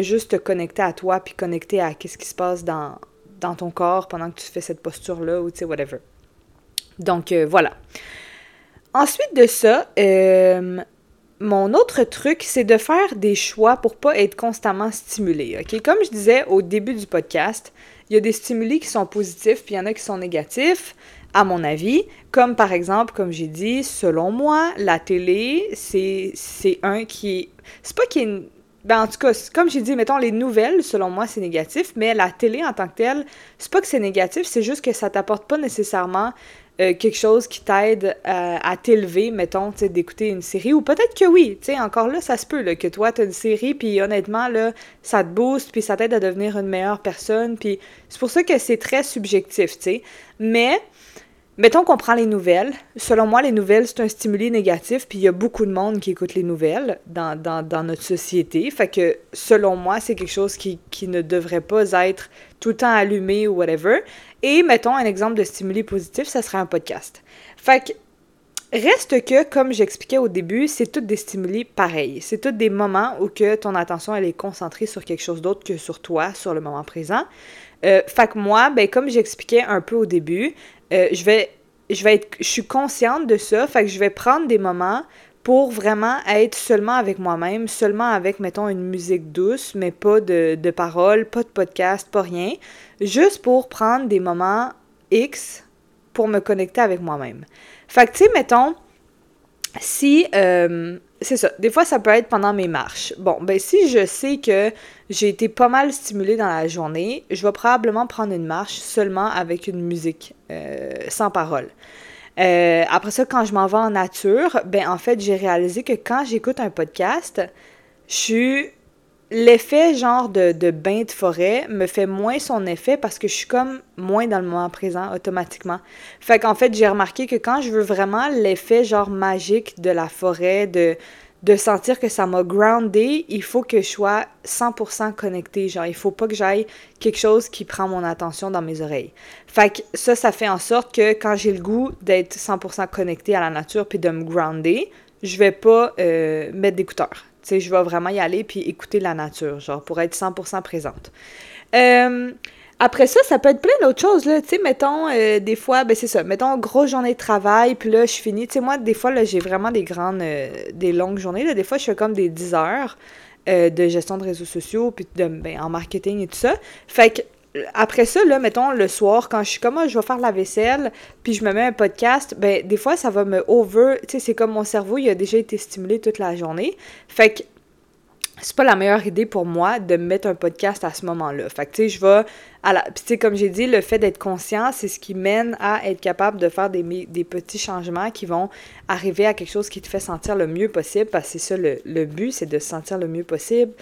juste te connecter à toi, puis connecter à qu'est-ce qui se passe dans, dans ton corps pendant que tu fais cette posture-là, ou tu sais, whatever. Donc, euh, voilà. Ensuite de ça, euh, mon autre truc, c'est de faire des choix pour pas être constamment stimulé. OK? Comme je disais au début du podcast, il y a des stimuli qui sont positifs, puis il y en a qui sont négatifs, à mon avis. Comme par exemple, comme j'ai dit, selon moi, la télé, c'est un qui. C'est pas qui est ben, en tout cas, comme j'ai dit, mettons, les nouvelles, selon moi, c'est négatif, mais la télé en tant que telle, c'est pas que c'est négatif, c'est juste que ça t'apporte pas nécessairement euh, quelque chose qui t'aide euh, à t'élever, mettons, tu sais, d'écouter une série, ou peut-être que oui, tu sais, encore là, ça se peut, là, que toi, t'as une série, puis honnêtement, là, ça te booste, puis ça t'aide à devenir une meilleure personne, puis c'est pour ça que c'est très subjectif, tu sais, mais Mettons qu'on prend les nouvelles. Selon moi, les nouvelles, c'est un stimuli négatif, puis il y a beaucoup de monde qui écoute les nouvelles dans, notre société. Fait que, selon moi, c'est quelque chose qui, ne devrait pas être tout le temps allumé ou whatever. Et mettons un exemple de stimuli positif, ça serait un podcast. Fait que, Reste que, comme j'expliquais au début, c'est tous des stimuli pareils. C'est tous des moments où que ton attention elle est concentrée sur quelque chose d'autre que sur toi, sur le moment présent. Euh, fait que moi, ben, comme j'expliquais un peu au début, euh, je vais, je vais être, je suis consciente de ça, fait que je vais prendre des moments pour vraiment être seulement avec moi-même, seulement avec, mettons, une musique douce, mais pas de, de paroles, pas de podcast, pas rien, juste pour prendre des moments X pour me connecter avec moi-même. Fait que, tu sais, mettons, si, euh, c'est ça, des fois ça peut être pendant mes marches. Bon, ben si je sais que j'ai été pas mal stimulée dans la journée, je vais probablement prendre une marche seulement avec une musique, euh, sans parole. Euh, après ça, quand je m'en vais en nature, ben en fait, j'ai réalisé que quand j'écoute un podcast, je suis l'effet genre de, de, bain de forêt me fait moins son effet parce que je suis comme moins dans le moment présent automatiquement. Fait qu'en fait, j'ai remarqué que quand je veux vraiment l'effet genre magique de la forêt, de, de sentir que ça m'a groundé, il faut que je sois 100% connecté. Genre, il faut pas que j'aille quelque chose qui prend mon attention dans mes oreilles. Fait que ça, ça fait en sorte que quand j'ai le goût d'être 100% connecté à la nature puis de me grounder, je vais pas euh, mettre d'écouteurs sais, je vais vraiment y aller puis écouter la nature, genre, pour être 100% présente. Euh, après ça, ça peut être plein d'autres choses, là. Tu sais, mettons, euh, des fois, ben c'est ça, mettons, grosse journée de travail, puis là, je finis. Tu sais, moi, des fois, là, j'ai vraiment des grandes, euh, des longues journées, là. Des fois, je fais comme des 10 heures de gestion de réseaux sociaux, puis ben, en marketing et tout ça. Fait que après ça, là, mettons, le soir, quand je suis comme, ah, je vais faire la vaisselle, puis je me mets un podcast, ben, des fois, ça va me over. Tu sais, c'est comme mon cerveau, il a déjà été stimulé toute la journée. Fait que c'est pas la meilleure idée pour moi de mettre un podcast à ce moment-là. Fait que, tu sais, je vais à la... Puis, tu sais, comme j'ai dit, le fait d'être conscient, c'est ce qui mène à être capable de faire des, des, petits changements qui vont arriver à quelque chose qui te fait sentir le mieux possible, parce que c'est ça le, le but, c'est de se sentir le mieux possible,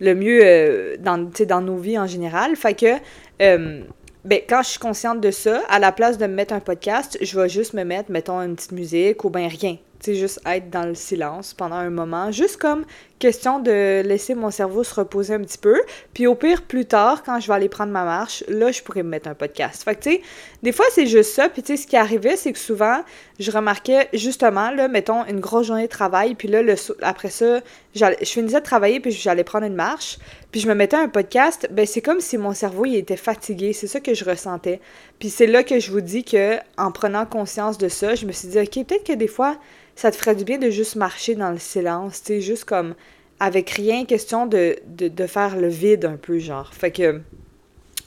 le mieux euh, dans, nos vies en général. Fait que, euh, ben, quand je suis consciente de ça, à la place de me mettre un podcast, je vais juste me mettre, mettons, une petite musique ou ben rien. Tu sais, juste être dans le silence pendant un moment, juste comme question de laisser mon cerveau se reposer un petit peu. Puis au pire, plus tard, quand je vais aller prendre ma marche, là, je pourrais me mettre un podcast. Fait que, tu sais, des fois, c'est juste ça. Puis, tu sais, ce qui arrivait, c'est que souvent, je remarquais justement, là, mettons, une grosse journée de travail. Puis là, après ça, je finissais de travailler, puis j'allais prendre une marche. Puis je me mettais un podcast. Ben, c'est comme si mon cerveau, il était fatigué. C'est ça que je ressentais. Puis c'est là que je vous dis que, en prenant conscience de ça, je me suis dit, OK, peut-être que des fois, ça te ferait du bien de juste marcher dans le silence, tu sais, juste comme avec rien, question de, de, faire le vide un peu, genre. Fait que,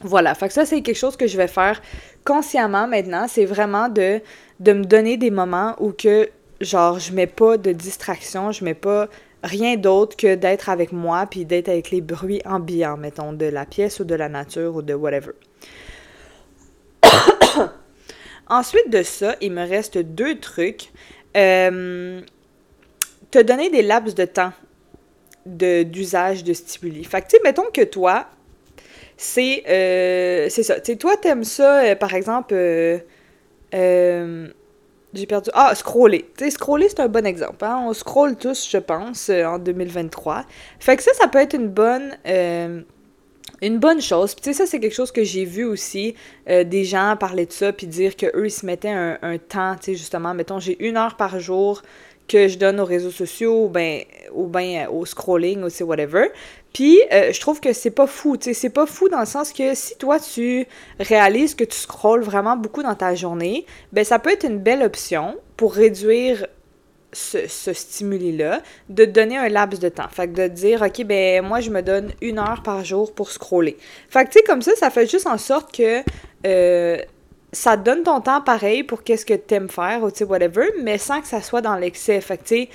voilà. Fait que ça, c'est quelque chose que je vais faire consciemment maintenant. C'est vraiment de, de me donner des moments où que, genre, je mets pas de distraction, je mets pas rien d'autre que d'être avec moi puis d'être avec les bruits ambiants, mettons, de la pièce ou de la nature ou de whatever. Ensuite de ça, il me reste deux trucs. Euh, te donner des laps de temps d'usage de, stimuli. Fait que, tu sais, mettons que toi, c'est euh, ça. Tu sais, toi, t'aimes ça, euh, par exemple, euh, j'ai perdu. Ah, scroller. Tu scroller, c'est un bon exemple. Hein? On scrolle tous, je pense, en 2023. Fait que ça, ça peut être une bonne chose. Puis tu sais, ça, c'est quelque chose que j'ai vu aussi, des gens parler de ça, puis dire qu'eux, ils se mettaient un, un temps, tu justement, mettons, j'ai une heure par jour que je donne aux réseaux sociaux ou ben, ou ben au scrolling ou c'est whatever. Puis euh, je trouve que c'est pas fou, tu sais, c'est pas fou dans le sens que si toi tu réalises que tu scrolles vraiment beaucoup dans ta journée, ben ça peut être une belle option pour réduire ce, ce stimuli-là, de te donner un laps de temps. Fait que de te dire, OK, ben moi, je me donne une heure par jour pour scroller. Fait que, tu sais, comme ça, ça fait juste en sorte que euh, ça donne ton temps pareil pour qu'est-ce que t'aimes faire ou tu sais, whatever, mais sans que ça soit dans l'excès. Fait que, tu sais,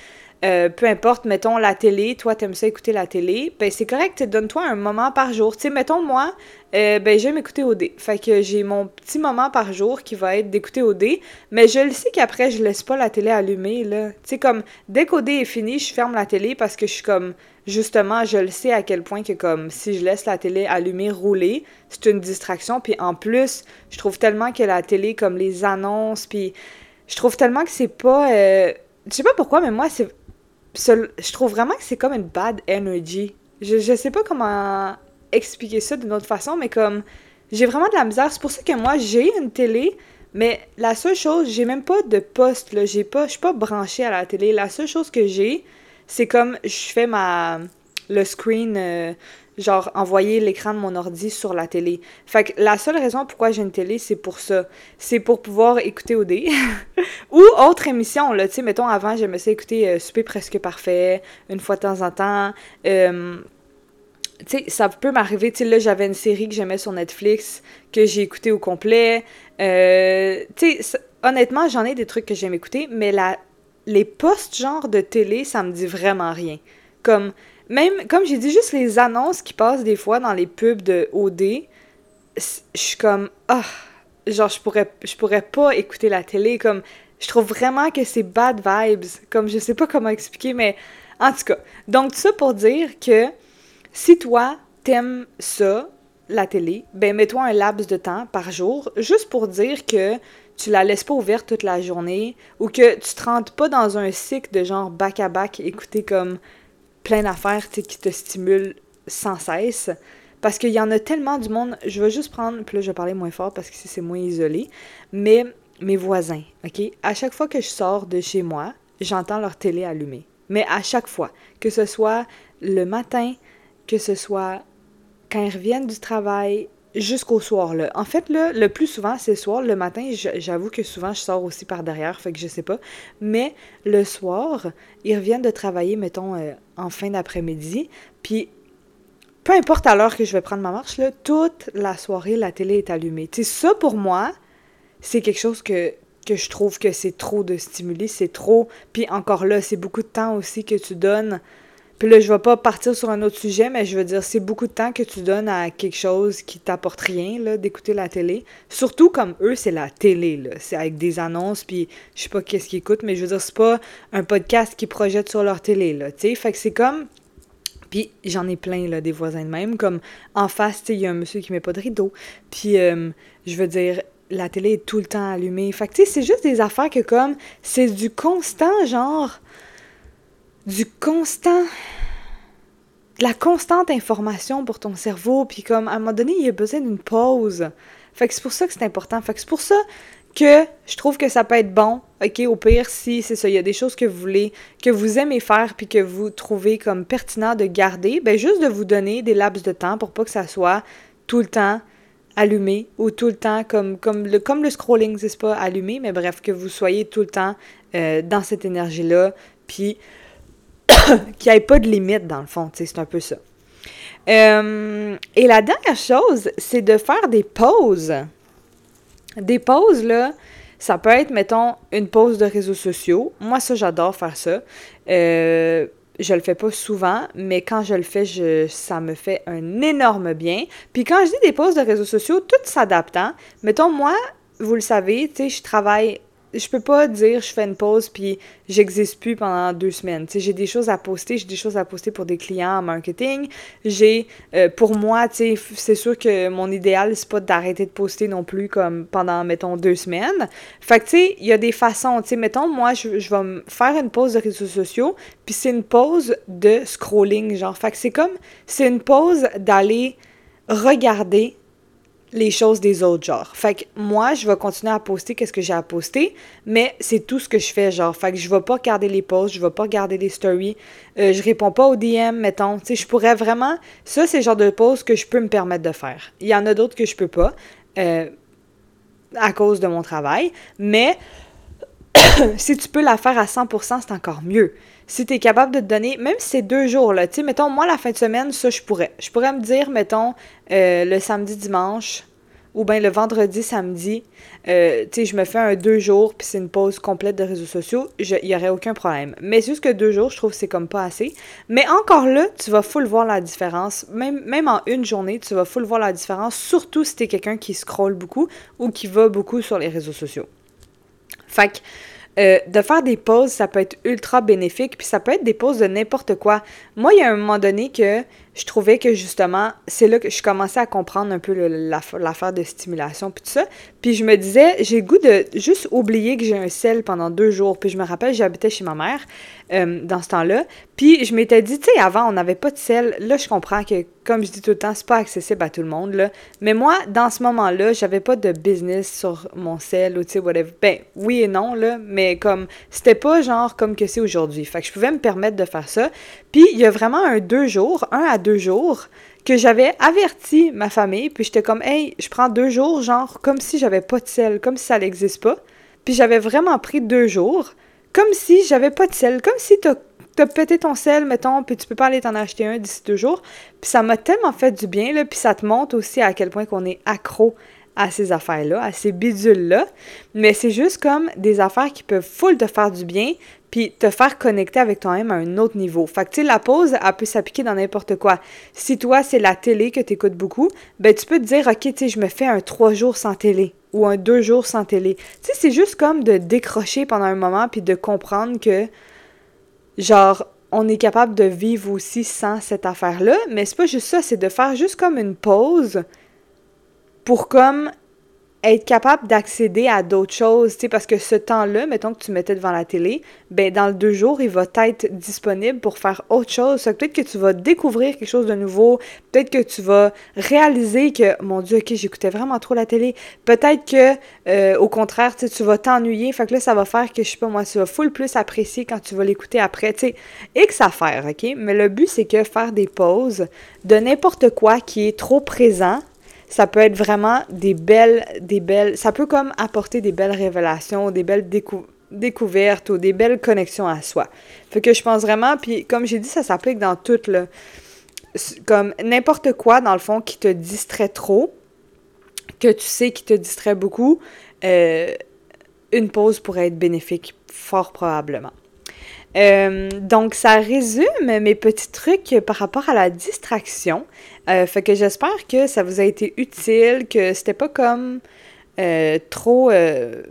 euh, peu importe, mettons la télé, toi t'aimes ça écouter la télé, ben c'est correct, donne-toi un moment par jour. Tu sais, mettons moi, euh, ben j'aime écouter OD. Fait que j'ai mon petit moment par jour qui va être d'écouter OD, mais je le sais qu'après je laisse pas la télé allumée là. Tu sais comme dès qu'OD est fini, je ferme la télé parce que je suis comme justement, je le sais à quel point que comme si je laisse la télé allumée rouler, c'est une distraction puis en plus, je trouve tellement que la télé comme les annonces puis je trouve tellement que c'est pas euh, je sais pas pourquoi mais moi c'est je trouve vraiment que c'est comme une bad energy. Je, je sais pas comment expliquer ça d'une autre façon, mais comme j'ai vraiment de la misère. C'est pour ça que moi, j'ai une télé, mais la seule chose, j'ai même pas de poste, là. J'ai pas, je suis pas branchée à la télé. La seule chose que j'ai, c'est comme je fais ma le screen euh, genre envoyer l'écran de mon ordi sur la télé. Fait que la seule raison pourquoi j'ai une télé, c'est pour ça. C'est pour pouvoir écouter OD ou autre émission là, tu sais mettons avant j'aimais ça écouter euh, Souper presque parfait une fois de temps en temps. Euh, tu sais, ça peut m'arriver, tu sais, là, j'avais une série que j'aimais sur Netflix, que j'ai écouté au complet. Euh, tu sais, honnêtement, j'en ai des trucs que j'aime écouter, mais la, les posts genre de télé, ça me dit vraiment rien. Comme, même, comme j'ai dit, juste les annonces qui passent des fois dans les pubs de OD, je suis comme, ah, genre, je pourrais, pourrais pas écouter la télé, comme, je trouve vraiment que c'est bad vibes, comme, je sais pas comment expliquer, mais en tout cas. Donc, tout ça pour dire que si toi, t'aimes ça, la télé, ben, mets-toi un laps de temps par jour, juste pour dire que tu la laisses pas ouverte toute la journée, ou que tu te rentres pas dans un cycle de genre back-à-back, écouter comme plein d'affaires qui te stimulent sans cesse. Parce qu'il y en a tellement du monde. Je vais juste prendre. Puis là, je vais parler moins fort parce que c'est moins isolé. Mais mes voisins, OK? À chaque fois que je sors de chez moi, j'entends leur télé allumée. Mais à chaque fois. Que ce soit le matin, que ce soit quand ils reviennent du travail, jusqu'au soir. Là. En fait, là, le plus souvent, c'est le soir. Le matin, j'avoue que souvent, je sors aussi par derrière, fait que je sais pas. Mais le soir, ils reviennent de travailler, mettons, euh, en fin d'après-midi. Puis, peu importe à l'heure que je vais prendre ma marche, là, toute la soirée, la télé est allumée. Tu ça, pour moi, c'est quelque chose que, que je trouve que c'est trop de stimuli, c'est trop. Puis encore là, c'est beaucoup de temps aussi que tu donnes puis là, je vais pas partir sur un autre sujet, mais je veux dire, c'est beaucoup de temps que tu donnes à quelque chose qui t'apporte rien, là, d'écouter la télé. Surtout comme eux, c'est la télé, là. C'est avec des annonces, puis je sais pas qu'est-ce qu'ils écoutent, mais je veux dire, c'est pas un podcast qu'ils projettent sur leur télé, là, tu sais. Fait que c'est comme... Puis j'en ai plein, là, des voisins de même. Comme en face, tu sais, il y a un monsieur qui met pas de rideau. Puis, euh, je veux dire, la télé est tout le temps allumée. Fait que, tu sais, c'est juste des affaires que comme... C'est du constant, genre du constant de la constante information pour ton cerveau, puis comme à un moment donné, il a besoin d'une pause. Fait que c'est pour ça que c'est important. Fait que c'est pour ça que je trouve que ça peut être bon, ok, au pire, si c'est ça, il y a des choses que vous voulez, que vous aimez faire, puis que vous trouvez comme pertinent de garder, ben juste de vous donner des laps de temps pour pas que ça soit tout le temps allumé ou tout le temps comme, comme, le, comme le scrolling, c'est pas allumé, mais bref, que vous soyez tout le temps euh, dans cette énergie-là, puis qu'il n'y ait pas de limite, dans le fond, c'est un peu ça. Euh, et la dernière chose, c'est de faire des pauses. Des pauses, là, ça peut être, mettons, une pause de réseaux sociaux. Moi, ça, j'adore faire ça. Euh, je le fais pas souvent, mais quand je le fais, je, ça me fait un énorme bien. Puis quand je dis des pauses de réseaux sociaux, tout s'adaptant, mettons, moi, vous le savez, tu sais, je travaille je peux pas dire je fais une pause puis j'existe plus pendant deux semaines. j'ai des choses à poster, j'ai des choses à poster pour des clients en marketing. J'ai, euh, pour moi, tu c'est sûr que mon idéal, c'est pas d'arrêter de poster non plus comme pendant, mettons, deux semaines. Fait que, tu sais, il y a des façons, tu mettons, moi, je, je vais faire une pause de réseaux sociaux, puis c'est une pause de scrolling, genre. Fait que c'est comme, c'est une pause d'aller regarder les choses des autres, genre. Fait que moi, je vais continuer à poster qu'est-ce que j'ai à poster, mais c'est tout ce que je fais, genre. Fait que je vais pas regarder les posts, je vais pas regarder les stories, euh, je réponds pas aux DM, mettons. Tu sais, je pourrais vraiment... Ça, c'est le genre de posts que je peux me permettre de faire. Il y en a d'autres que je peux pas, euh, à cause de mon travail, mais si tu peux la faire à 100%, c'est encore mieux. Si tu capable de te donner, même si c'est deux jours, là, tu sais, mettons, moi, la fin de semaine, ça, je pourrais. Je pourrais me dire, mettons, euh, le samedi, dimanche, ou bien le vendredi, samedi, euh, tu sais, je me fais un deux jours, puis c'est une pause complète de réseaux sociaux, il n'y aurait aucun problème. Mais juste que deux jours, je trouve que c'est comme pas assez. Mais encore là, tu vas full voir la différence. Même, en une journée, tu vas full voir la différence, surtout si tu quelqu'un qui scrolle beaucoup ou qui va beaucoup sur les réseaux sociaux. Fait euh, de faire des pauses, ça peut être ultra bénéfique, puis ça peut être des pauses de n'importe quoi. Moi, il y a un moment donné que je trouvais que justement, c'est là que je commençais à comprendre un peu l'affaire de stimulation, puis tout ça. Puis je me disais, j'ai goût de juste oublier que j'ai un sel pendant deux jours. Puis je me rappelle, j'habitais chez ma mère euh, dans ce temps-là. Puis je m'étais dit, tu sais, avant, on n'avait pas de sel. Là, je comprends que, comme je dis tout le temps, c'est pas accessible à tout le monde, là. Mais moi, dans ce moment-là, j'avais pas de business sur mon sel ou, tu sais, whatever. Ben, oui et non, là, mais comme, c'était pas genre comme que c'est aujourd'hui. Fait que je pouvais me permettre de faire ça. Puis il y a vraiment un deux jours, un à deux jours, que j'avais averti ma famille, puis j'étais comme, hey, je prends deux jours, genre, comme si j'avais pas de sel, comme si ça n'existe pas. Puis j'avais vraiment pris deux jours, comme si j'avais pas de sel, comme si t'as as pété ton sel, mettons, puis tu peux pas aller t'en acheter un d'ici deux jours. Puis ça m'a tellement fait du bien, là, puis ça te montre aussi à quel point qu'on est accro à ces affaires-là, à ces bidules-là. Mais c'est juste comme des affaires qui peuvent full te faire du bien, puis te faire connecter avec toi-même à un autre niveau. Fait que, tu sais, la pause, elle peut s'appliquer dans n'importe quoi. Si toi, c'est la télé que tu beaucoup, ben tu peux te dire, OK, tu je me fais un trois jours sans télé ou un deux jours sans télé. Tu sais, c'est juste comme de décrocher pendant un moment puis de comprendre que, genre, on est capable de vivre aussi sans cette affaire-là, mais c'est pas juste ça, c'est de faire juste comme une pause pour comme être capable d'accéder à d'autres choses, tu parce que ce temps-là, mettons que tu mettais devant la télé, ben dans le deux jours, il va être disponible pour faire autre chose. Peut-être que tu vas découvrir quelque chose de nouveau, peut-être que tu vas réaliser que, mon Dieu, ok, j'écoutais vraiment trop la télé. Peut-être que, euh, au contraire, tu vas t'ennuyer, fait que là, ça va faire que, je sais pas moi, tu vas full plus apprécier quand tu vas l'écouter après, tu sais, X à faire, ok? Mais le but, c'est que faire des pauses de n'importe quoi qui est trop présent, ça peut être vraiment des belles, des belles, ça peut comme apporter des belles révélations, des belles découvertes ou des belles connexions à soi. Fait que je pense vraiment, puis comme j'ai dit, ça s'applique dans tout, le comme n'importe quoi, dans le fond, qui te distrait trop, que tu sais qui te distrait beaucoup, euh, une pause pourrait être bénéfique, fort probablement. Euh, donc, ça résume mes petits trucs par rapport à la distraction. Euh, fait que j'espère que ça vous a été utile, que c'était pas comme euh, trop. je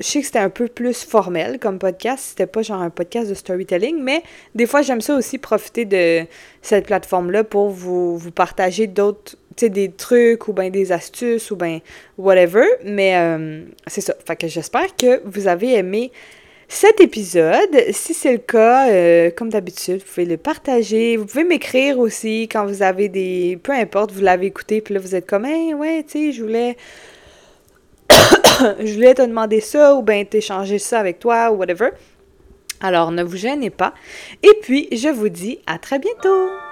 sais que c'était un peu plus formel comme podcast, c'était pas genre un podcast de storytelling, mais des fois j'aime ça aussi profiter de cette plateforme-là pour vous, partager d'autres des trucs ou bien des astuces ou bien whatever. Mais c'est ça. Fait que j'espère que vous avez aimé cet épisode. Si c'est le cas, euh, comme d'habitude, vous pouvez le partager. Vous pouvez m'écrire aussi quand vous avez des. Peu importe, vous l'avez écouté, puis là, vous êtes comme, hey, ouais, tu sais, je voulais. je voulais te demander ça, ou bien t'échanger ça avec toi, ou whatever. Alors, ne vous gênez pas. Et puis, je vous dis à très bientôt!